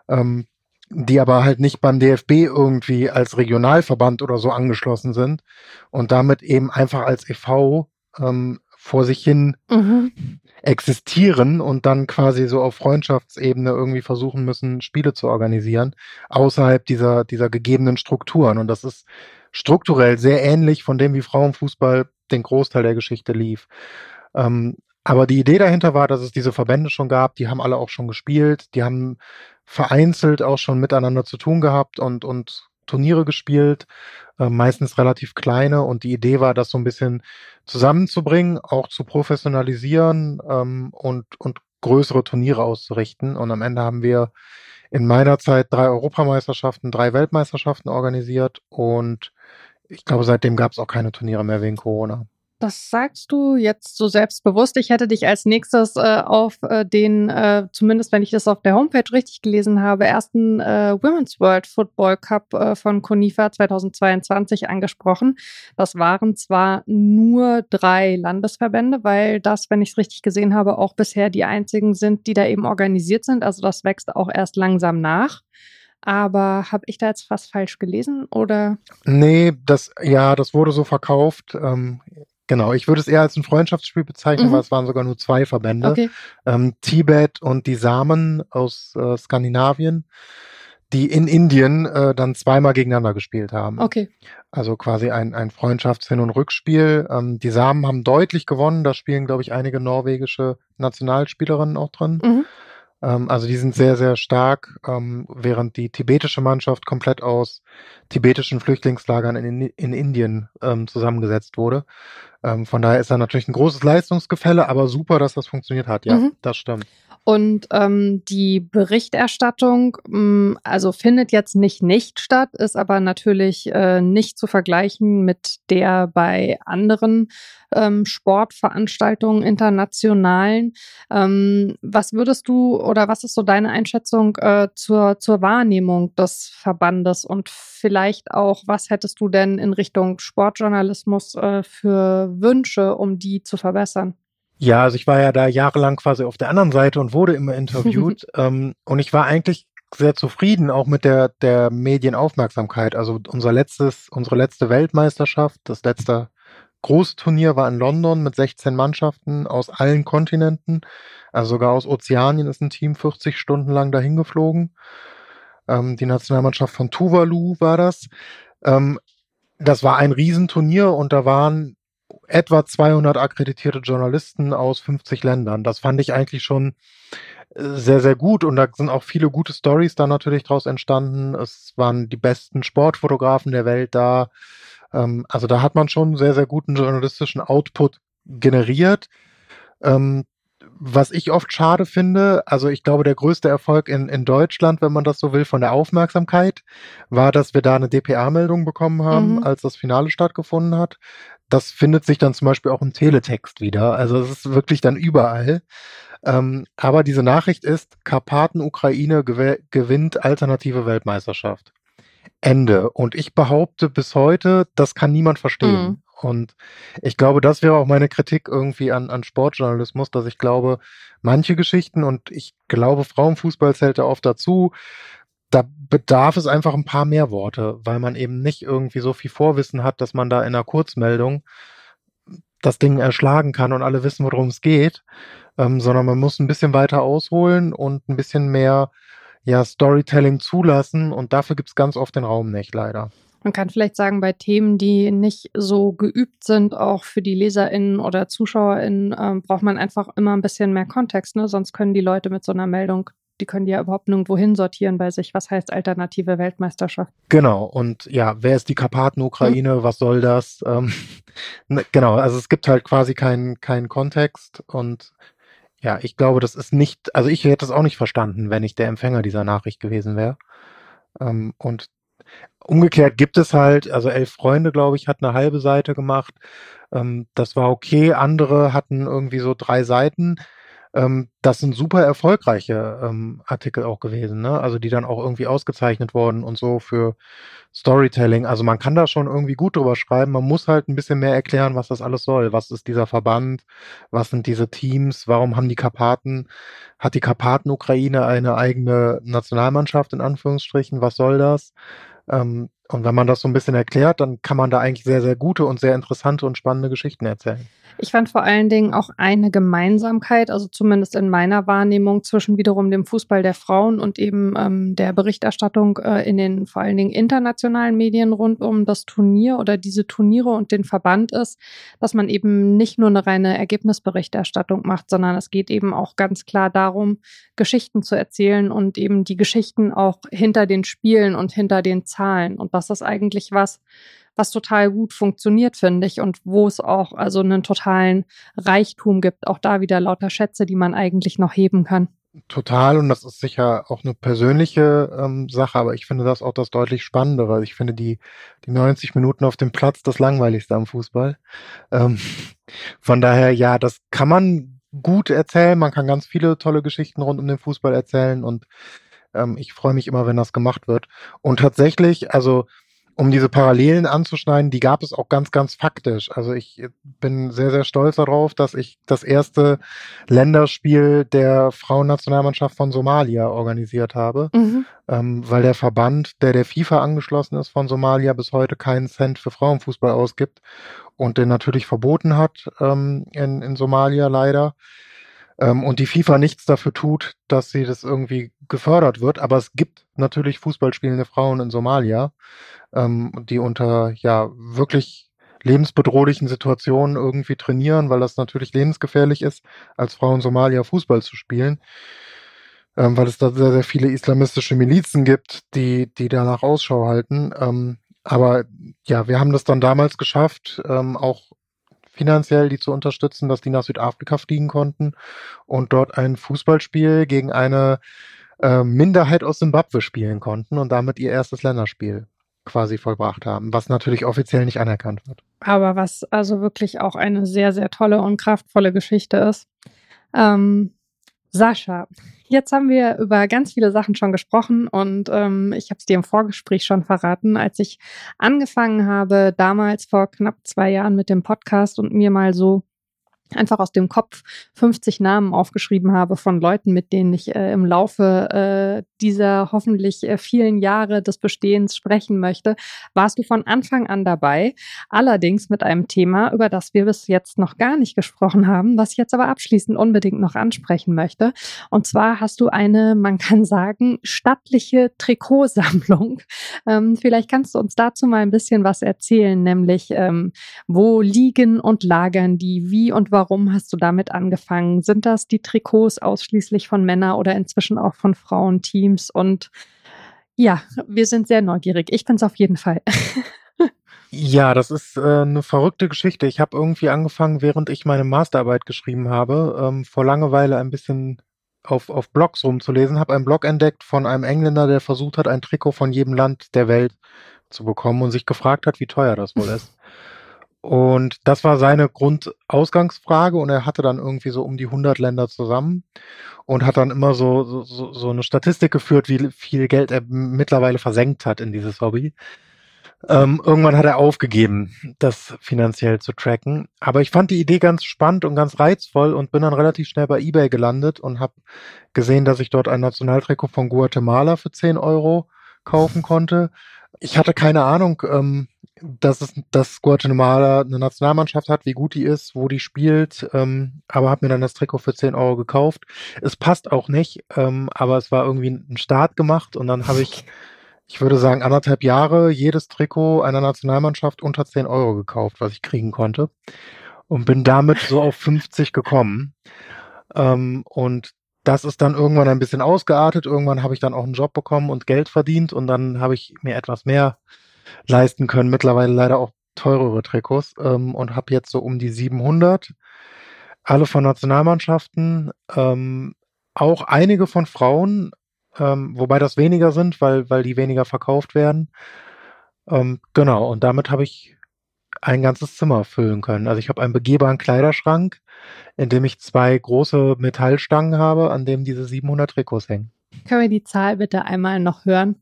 ähm, die aber halt nicht beim DFB irgendwie als Regionalverband oder so angeschlossen sind und damit eben einfach als e.V. Ähm, vor sich hin mhm. Existieren und dann quasi so auf Freundschaftsebene irgendwie versuchen müssen, Spiele zu organisieren, außerhalb dieser, dieser gegebenen Strukturen. Und das ist strukturell sehr ähnlich von dem, wie Frauenfußball den Großteil der Geschichte lief. Ähm, aber die Idee dahinter war, dass es diese Verbände schon gab, die haben alle auch schon gespielt, die haben vereinzelt auch schon miteinander zu tun gehabt und, und Turniere gespielt, äh, meistens relativ kleine. Und die Idee war, das so ein bisschen zusammenzubringen, auch zu professionalisieren ähm, und, und größere Turniere auszurichten. Und am Ende haben wir in meiner Zeit drei Europameisterschaften, drei Weltmeisterschaften organisiert und ich glaube, seitdem gab es auch keine Turniere mehr wegen Corona. Das sagst du jetzt so selbstbewusst. Ich hätte dich als nächstes äh, auf äh, den, äh, zumindest wenn ich das auf der Homepage richtig gelesen habe, ersten äh, Women's World Football Cup äh, von Conifa 2022 angesprochen. Das waren zwar nur drei Landesverbände, weil das, wenn ich es richtig gesehen habe, auch bisher die einzigen sind, die da eben organisiert sind. Also das wächst auch erst langsam nach. Aber habe ich da jetzt fast falsch gelesen oder? Nee, das, ja, das wurde so verkauft. Ähm, Genau, ich würde es eher als ein Freundschaftsspiel bezeichnen, mhm. weil es waren sogar nur zwei Verbände. Okay. Ähm, Tibet und die Samen aus äh, Skandinavien, die in Indien äh, dann zweimal gegeneinander gespielt haben. Okay. Also quasi ein, ein Freundschafts-Hin- und Rückspiel. Ähm, die Samen haben deutlich gewonnen. Da spielen, glaube ich, einige norwegische Nationalspielerinnen auch drin. Mhm. Ähm, also die sind sehr, sehr stark, ähm, während die tibetische Mannschaft komplett aus tibetischen Flüchtlingslagern in, in Indien ähm, zusammengesetzt wurde. Von daher ist da natürlich ein großes Leistungsgefälle, aber super, dass das funktioniert hat. Ja, mhm. das stimmt. Und ähm, die Berichterstattung, mh, mm, also findet jetzt nicht nicht statt, ist aber natürlich äh, nicht zu vergleichen mit der bei anderen ähm, Sportveranstaltungen, internationalen. Ähm, was würdest du oder was ist so deine Einschätzung äh, zur, zur Wahrnehmung des Verbandes und vielleicht auch, was hättest du denn in Richtung Sportjournalismus äh, für Wünsche, um die zu verbessern? Ja, also ich war ja da jahrelang quasi auf der anderen Seite und wurde immer interviewt. ähm, und ich war eigentlich sehr zufrieden auch mit der, der Medienaufmerksamkeit. Also unser letztes, unsere letzte Weltmeisterschaft, das letzte große Turnier war in London mit 16 Mannschaften aus allen Kontinenten. Also sogar aus Ozeanien ist ein Team 40 Stunden lang dahin geflogen. Ähm, die Nationalmannschaft von Tuvalu war das. Ähm, das war ein Riesenturnier und da waren etwa 200 akkreditierte Journalisten aus 50 Ländern. Das fand ich eigentlich schon äh, sehr, sehr gut und da sind auch viele gute Stories da natürlich draus entstanden. Es waren die besten Sportfotografen der Welt da. Ähm, also da hat man schon sehr, sehr guten journalistischen Output generiert. Was ich oft schade finde, also ich glaube, der größte Erfolg in, in Deutschland, wenn man das so will, von der Aufmerksamkeit, war, dass wir da eine DPA-Meldung bekommen haben, mhm. als das Finale stattgefunden hat. Das findet sich dann zum Beispiel auch im Teletext wieder. Also es ist wirklich dann überall. Ähm, aber diese Nachricht ist, Karpaten-Ukraine gewinnt alternative Weltmeisterschaft. Ende. Und ich behaupte bis heute, das kann niemand verstehen. Mhm. Und ich glaube, das wäre auch meine Kritik irgendwie an, an Sportjournalismus, dass ich glaube, manche Geschichten und ich glaube, Frauenfußball zählt da oft dazu, da bedarf es einfach ein paar mehr Worte, weil man eben nicht irgendwie so viel Vorwissen hat, dass man da in einer Kurzmeldung das Ding erschlagen kann und alle wissen, worum es geht, ähm, sondern man muss ein bisschen weiter ausholen und ein bisschen mehr ja, Storytelling zulassen und dafür gibt es ganz oft den Raum nicht, leider. Man kann vielleicht sagen, bei Themen, die nicht so geübt sind, auch für die LeserInnen oder ZuschauerInnen, ähm, braucht man einfach immer ein bisschen mehr Kontext. Ne? Sonst können die Leute mit so einer Meldung, die können die ja überhaupt nirgendwo hinsortieren bei sich. Was heißt alternative Weltmeisterschaft? Genau. Und ja, wer ist die Karpaten-Ukraine? Hm. Was soll das? Ähm, ne, genau. Also es gibt halt quasi keinen keinen Kontext und ja, ich glaube, das ist nicht, also ich hätte es auch nicht verstanden, wenn ich der Empfänger dieser Nachricht gewesen wäre. Ähm, und Umgekehrt gibt es halt, also elf Freunde, glaube ich, hat eine halbe Seite gemacht. Ähm, das war okay. Andere hatten irgendwie so drei Seiten. ähm, das sind super erfolgreiche ähm, Artikel auch gewesen, ne? Also die dann auch irgendwie ausgezeichnet wurden und so für Storytelling. Also man kann da schon irgendwie gut drüber schreiben. Man muss halt ein bisschen mehr erklären, was das alles soll. Was ist dieser Verband? Was sind diese Teams? Warum haben die Karpaten, hat die Karpaten-Ukraine eine eigene Nationalmannschaft in Anführungsstrichen? Was soll das? Ähm, und wenn man das so ein bisschen erklärt, dann kann man da eigentlich sehr, sehr gute und sehr interessante und spannende Geschichten erzählen. Ich fand vor allen Dingen auch eine Gemeinsamkeit, also zumindest in meiner Wahrnehmung, zwischen wiederum dem Fußball der Frauen und eben ähm, der Berichterstattung äh, in den vor allen Dingen internationalen Medien rund um das Turnier oder diese Turniere und den Verband ist, dass man eben nicht nur eine reine Ergebnisberichterstattung macht, sondern es geht eben auch ganz klar darum, Geschichten zu erzählen und eben die Geschichten auch hinter den Spielen und hinter den Zahlen. Und das ist eigentlich was, was total gut funktioniert, finde ich, und wo es auch also einen totalen Reichtum gibt. Auch da wieder lauter Schätze, die man eigentlich noch heben kann. Total, und das ist sicher auch eine persönliche ähm, Sache, aber ich finde das auch das deutlich Spannendere. Ich finde die, die 90 Minuten auf dem Platz das langweiligste am Fußball. Ähm, von daher, ja, das kann man gut erzählen. Man kann ganz viele tolle Geschichten rund um den Fußball erzählen und ähm, ich freue mich immer, wenn das gemacht wird. Und tatsächlich, also um diese Parallelen anzuschneiden, die gab es auch ganz, ganz faktisch. Also ich bin sehr, sehr stolz darauf, dass ich das erste Länderspiel der Frauennationalmannschaft von Somalia organisiert habe, mhm. ähm, weil der Verband, der der FIFA angeschlossen ist von Somalia, bis heute keinen Cent für Frauenfußball ausgibt und den natürlich verboten hat ähm, in, in Somalia leider ähm, und die FIFA nichts dafür tut, dass sie das irgendwie gefördert wird. Aber es gibt natürlich Fußballspielende Frauen in Somalia, ähm, die unter ja wirklich lebensbedrohlichen Situationen irgendwie trainieren, weil das natürlich lebensgefährlich ist, als Frau in Somalia Fußball zu spielen. Ähm, weil es da sehr, sehr viele islamistische Milizen gibt, die, die danach Ausschau halten. Ähm, aber ja, wir haben das dann damals geschafft, ähm, auch finanziell die zu unterstützen, dass die nach Südafrika fliegen konnten und dort ein Fußballspiel gegen eine äh, Minderheit aus Simbabwe spielen konnten und damit ihr erstes Länderspiel quasi vollbracht haben, was natürlich offiziell nicht anerkannt wird. Aber was also wirklich auch eine sehr, sehr tolle und kraftvolle Geschichte ist. Ähm, Sascha, jetzt haben wir über ganz viele Sachen schon gesprochen und ähm, ich habe es dir im Vorgespräch schon verraten, als ich angefangen habe, damals vor knapp zwei Jahren mit dem Podcast und mir mal so einfach aus dem Kopf 50 Namen aufgeschrieben habe von Leuten, mit denen ich äh, im Laufe äh, dieser hoffentlich äh, vielen Jahre des Bestehens sprechen möchte, warst du von Anfang an dabei. Allerdings mit einem Thema, über das wir bis jetzt noch gar nicht gesprochen haben, was ich jetzt aber abschließend unbedingt noch ansprechen möchte. Und zwar hast du eine, man kann sagen, stattliche Trikotsammlung. Ähm, vielleicht kannst du uns dazu mal ein bisschen was erzählen, nämlich ähm, wo liegen und lagern die, wie und warum hast du damit angefangen? Sind das die Trikots ausschließlich von Männern oder inzwischen auch von Frauenteams? Teams und ja, wir sind sehr neugierig. Ich bin es auf jeden Fall. Ja, das ist äh, eine verrückte Geschichte. Ich habe irgendwie angefangen, während ich meine Masterarbeit geschrieben habe, ähm, vor Langeweile ein bisschen auf, auf Blogs rumzulesen, habe einen Blog entdeckt von einem Engländer, der versucht hat, ein Trikot von jedem Land der Welt zu bekommen und sich gefragt hat, wie teuer das wohl ist. Und das war seine Grundausgangsfrage und er hatte dann irgendwie so um die 100 Länder zusammen und hat dann immer so, so, so eine Statistik geführt, wie viel Geld er mittlerweile versenkt hat in dieses Hobby. Ähm, irgendwann hat er aufgegeben, das finanziell zu tracken. Aber ich fand die Idee ganz spannend und ganz reizvoll und bin dann relativ schnell bei eBay gelandet und habe gesehen, dass ich dort ein Nationaltrikot von Guatemala für 10 Euro kaufen konnte. Ich hatte keine Ahnung, ähm, dass es dass Guatemala eine Nationalmannschaft hat, wie gut die ist, wo die spielt, ähm, aber habe mir dann das Trikot für 10 Euro gekauft. Es passt auch nicht, ähm, aber es war irgendwie ein Start gemacht und dann habe ich, ich würde sagen, anderthalb Jahre jedes Trikot einer Nationalmannschaft unter 10 Euro gekauft, was ich kriegen konnte und bin damit so auf 50 gekommen. Ähm, und das ist dann irgendwann ein bisschen ausgeartet. Irgendwann habe ich dann auch einen Job bekommen und Geld verdient und dann habe ich mir etwas mehr leisten können. Mittlerweile leider auch teurere Trikots ähm, und habe jetzt so um die 700. Alle von Nationalmannschaften, ähm, auch einige von Frauen, ähm, wobei das weniger sind, weil, weil die weniger verkauft werden. Ähm, genau, und damit habe ich ein ganzes Zimmer füllen können. Also ich habe einen begehbaren Kleiderschrank, in dem ich zwei große Metallstangen habe, an dem diese 700 Trikots hängen. Können wir die Zahl bitte einmal noch hören?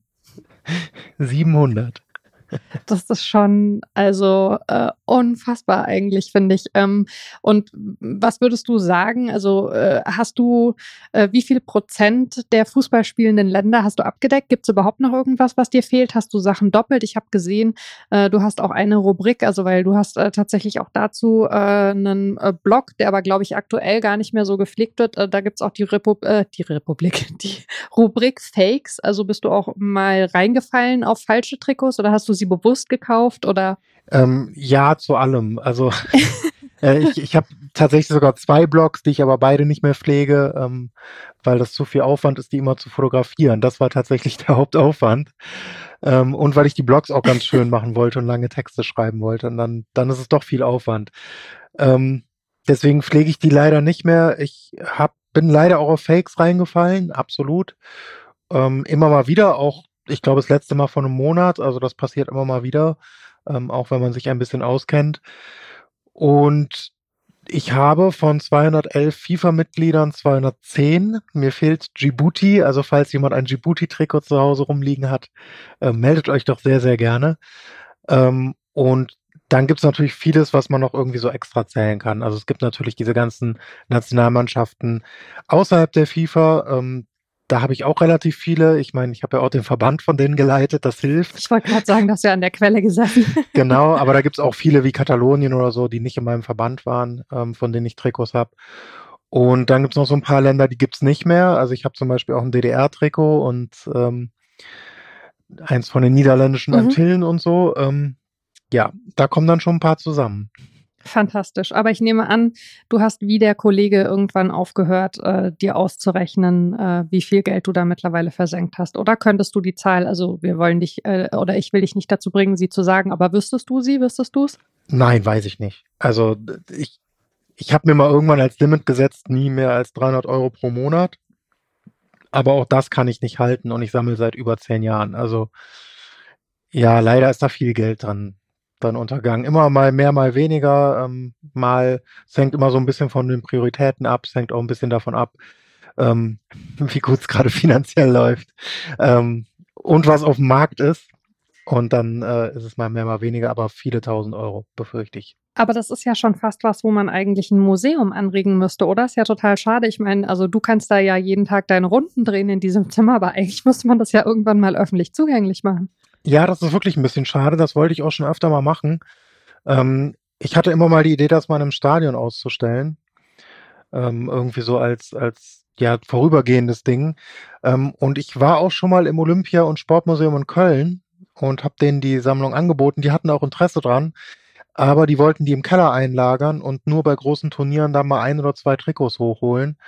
700. Das ist schon also äh, unfassbar eigentlich, finde ich. Ähm, und was würdest du sagen? Also äh, hast du, äh, wie viel Prozent der Fußballspielenden Länder hast du abgedeckt? Gibt es überhaupt noch irgendwas, was dir fehlt? Hast du Sachen doppelt? Ich habe gesehen, äh, du hast auch eine Rubrik, also weil du hast äh, tatsächlich auch dazu einen äh, Blog, der aber, glaube ich, aktuell gar nicht mehr so gepflegt wird. Da gibt es auch die, Repu äh, die Republik, die Rubrik Fakes. Also bist du auch mal reingefallen auf falsche Trikots oder hast du sie bewusst gekauft oder? Ähm, ja, zu allem. Also äh, ich, ich habe tatsächlich sogar zwei Blogs, die ich aber beide nicht mehr pflege, ähm, weil das zu viel Aufwand ist, die immer zu fotografieren. Das war tatsächlich der Hauptaufwand. Ähm, und weil ich die Blogs auch ganz schön machen wollte und lange Texte schreiben wollte. Und dann, dann ist es doch viel Aufwand. Ähm, deswegen pflege ich die leider nicht mehr. Ich hab, bin leider auch auf Fakes reingefallen, absolut. Ähm, immer mal wieder, auch ich glaube, das letzte Mal vor einem Monat, also das passiert immer mal wieder, ähm, auch wenn man sich ein bisschen auskennt. Und ich habe von 211 FIFA-Mitgliedern 210. Mir fehlt Djibouti. Also falls jemand ein Djibouti-Trikot zu Hause rumliegen hat, äh, meldet euch doch sehr, sehr gerne. Ähm, und dann gibt's natürlich vieles, was man noch irgendwie so extra zählen kann. Also es gibt natürlich diese ganzen Nationalmannschaften außerhalb der FIFA. Ähm, da habe ich auch relativ viele. Ich meine, ich habe ja auch den Verband von denen geleitet, das hilft. Ich wollte gerade sagen, dass wir an der Quelle gesessen. genau, aber da gibt's auch viele wie Katalonien oder so, die nicht in meinem Verband waren, ähm, von denen ich Trikots habe. Und dann gibt's noch so ein paar Länder, die gibt's nicht mehr. Also ich habe zum Beispiel auch ein DDR-Trikot und ähm, eins von den niederländischen Mhm. Antillen und so. Ähm, ja, da kommen dann schon ein paar zusammen. Fantastisch. Aber ich nehme an, du hast wie der Kollege irgendwann aufgehört, äh, dir auszurechnen, äh, wie viel Geld du da mittlerweile versenkt hast. Oder könntest du die Zahl, also wir wollen dich, äh, oder ich will dich nicht dazu bringen, sie zu sagen, aber wüsstest du sie, wüsstest du es? Nein, weiß ich nicht. Also ich, ich habe mir mal irgendwann als Limit gesetzt, nie mehr als 300 Euro pro Monat. Aber auch das kann ich nicht halten und ich sammle seit über zehn Jahren. Also ja, leider ist da viel Geld dran, dran untergangen. Immer mal mehr, mal weniger. Ähm, mal, es hängt immer so ein bisschen von den Prioritäten ab. Es hängt auch ein bisschen davon ab, ähm, wie gut es gerade finanziell läuft ähm, und was auf dem Markt ist. Und dann äh, ist es mal mehr, mal weniger, aber viele tausend Euro, befürchte ich. Aber das ist ja schon fast was, wo man eigentlich ein Museum anregen müsste, oder? Ist ja total schade. Ich meine, also du kannst da ja jeden Tag deine Runden drehen in diesem Zimmer, aber eigentlich müsste man das ja irgendwann mal öffentlich zugänglich machen. Ja, das ist wirklich ein bisschen schade. Das wollte ich auch schon öfter mal machen. Ähm, ich hatte immer mal die Idee, das mal im Stadion auszustellen. Ähm, irgendwie so als, als ja, vorübergehendes Ding. Ähm, und ich war auch schon mal im Olympia- und Sportmuseum in Köln und habe denen die Sammlung angeboten. Die hatten auch Interesse dran, aber die wollten die im Keller einlagern und nur bei großen Turnieren da mal ein oder zwei Trikots hochholen.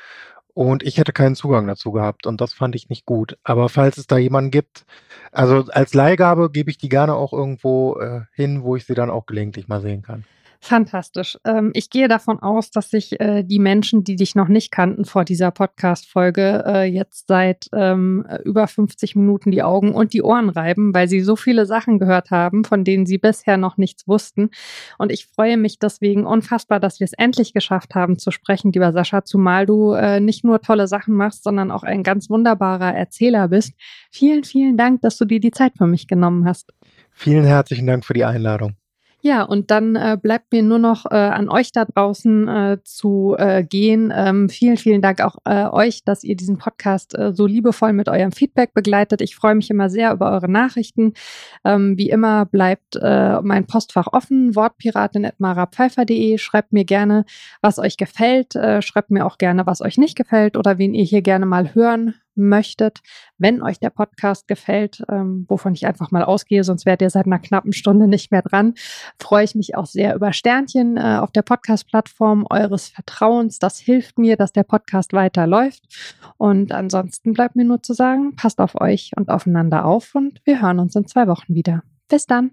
Und ich hätte keinen Zugang dazu gehabt und das fand ich nicht gut. Aber falls es da jemanden gibt, also als Leihgabe gebe ich die gerne auch irgendwo äh, hin, wo ich sie dann auch gelegentlich mal sehen kann. Fantastisch. Ähm, ich gehe davon aus, dass sich äh, die Menschen, die dich noch nicht kannten vor dieser Podcast-Folge, äh, jetzt seit ähm, über 50 Minuten die Augen und die Ohren reiben, weil sie so viele Sachen gehört haben, von denen sie bisher noch nichts wussten. Und ich freue mich deswegen unfassbar, dass wir es endlich geschafft haben zu sprechen, lieber Sascha, zumal du äh, nicht nur tolle Sachen machst, sondern auch ein ganz wunderbarer Erzähler bist. Vielen, vielen Dank, dass du dir die Zeit für mich genommen hast. Vielen herzlichen Dank für die Einladung. Ja, und dann äh, bleibt mir nur noch äh, an euch da draußen äh, zu äh, gehen. Ähm, vielen, vielen Dank auch äh, euch, dass ihr diesen Podcast äh, so liebevoll mit eurem Feedback begleitet. Ich freue mich immer sehr über eure Nachrichten. Ähm, wie immer bleibt äh, mein Postfach offen, wortpiratin.marapfeifer.de. Schreibt mir gerne, was euch gefällt. Äh, schreibt mir auch gerne, was euch nicht gefällt oder wen ihr hier gerne mal hören möchtet. Wenn euch der Podcast gefällt, ähm, wovon ich einfach mal ausgehe, sonst wärt ihr seit einer knappen Stunde nicht mehr dran, freue ich mich auch sehr über Sternchen äh, auf der Podcast-Plattform eures Vertrauens. Das hilft mir, dass der Podcast weiterläuft. Und ansonsten bleibt mir nur zu sagen, passt auf euch und aufeinander auf und wir hören uns in zwei Wochen wieder. Bis dann.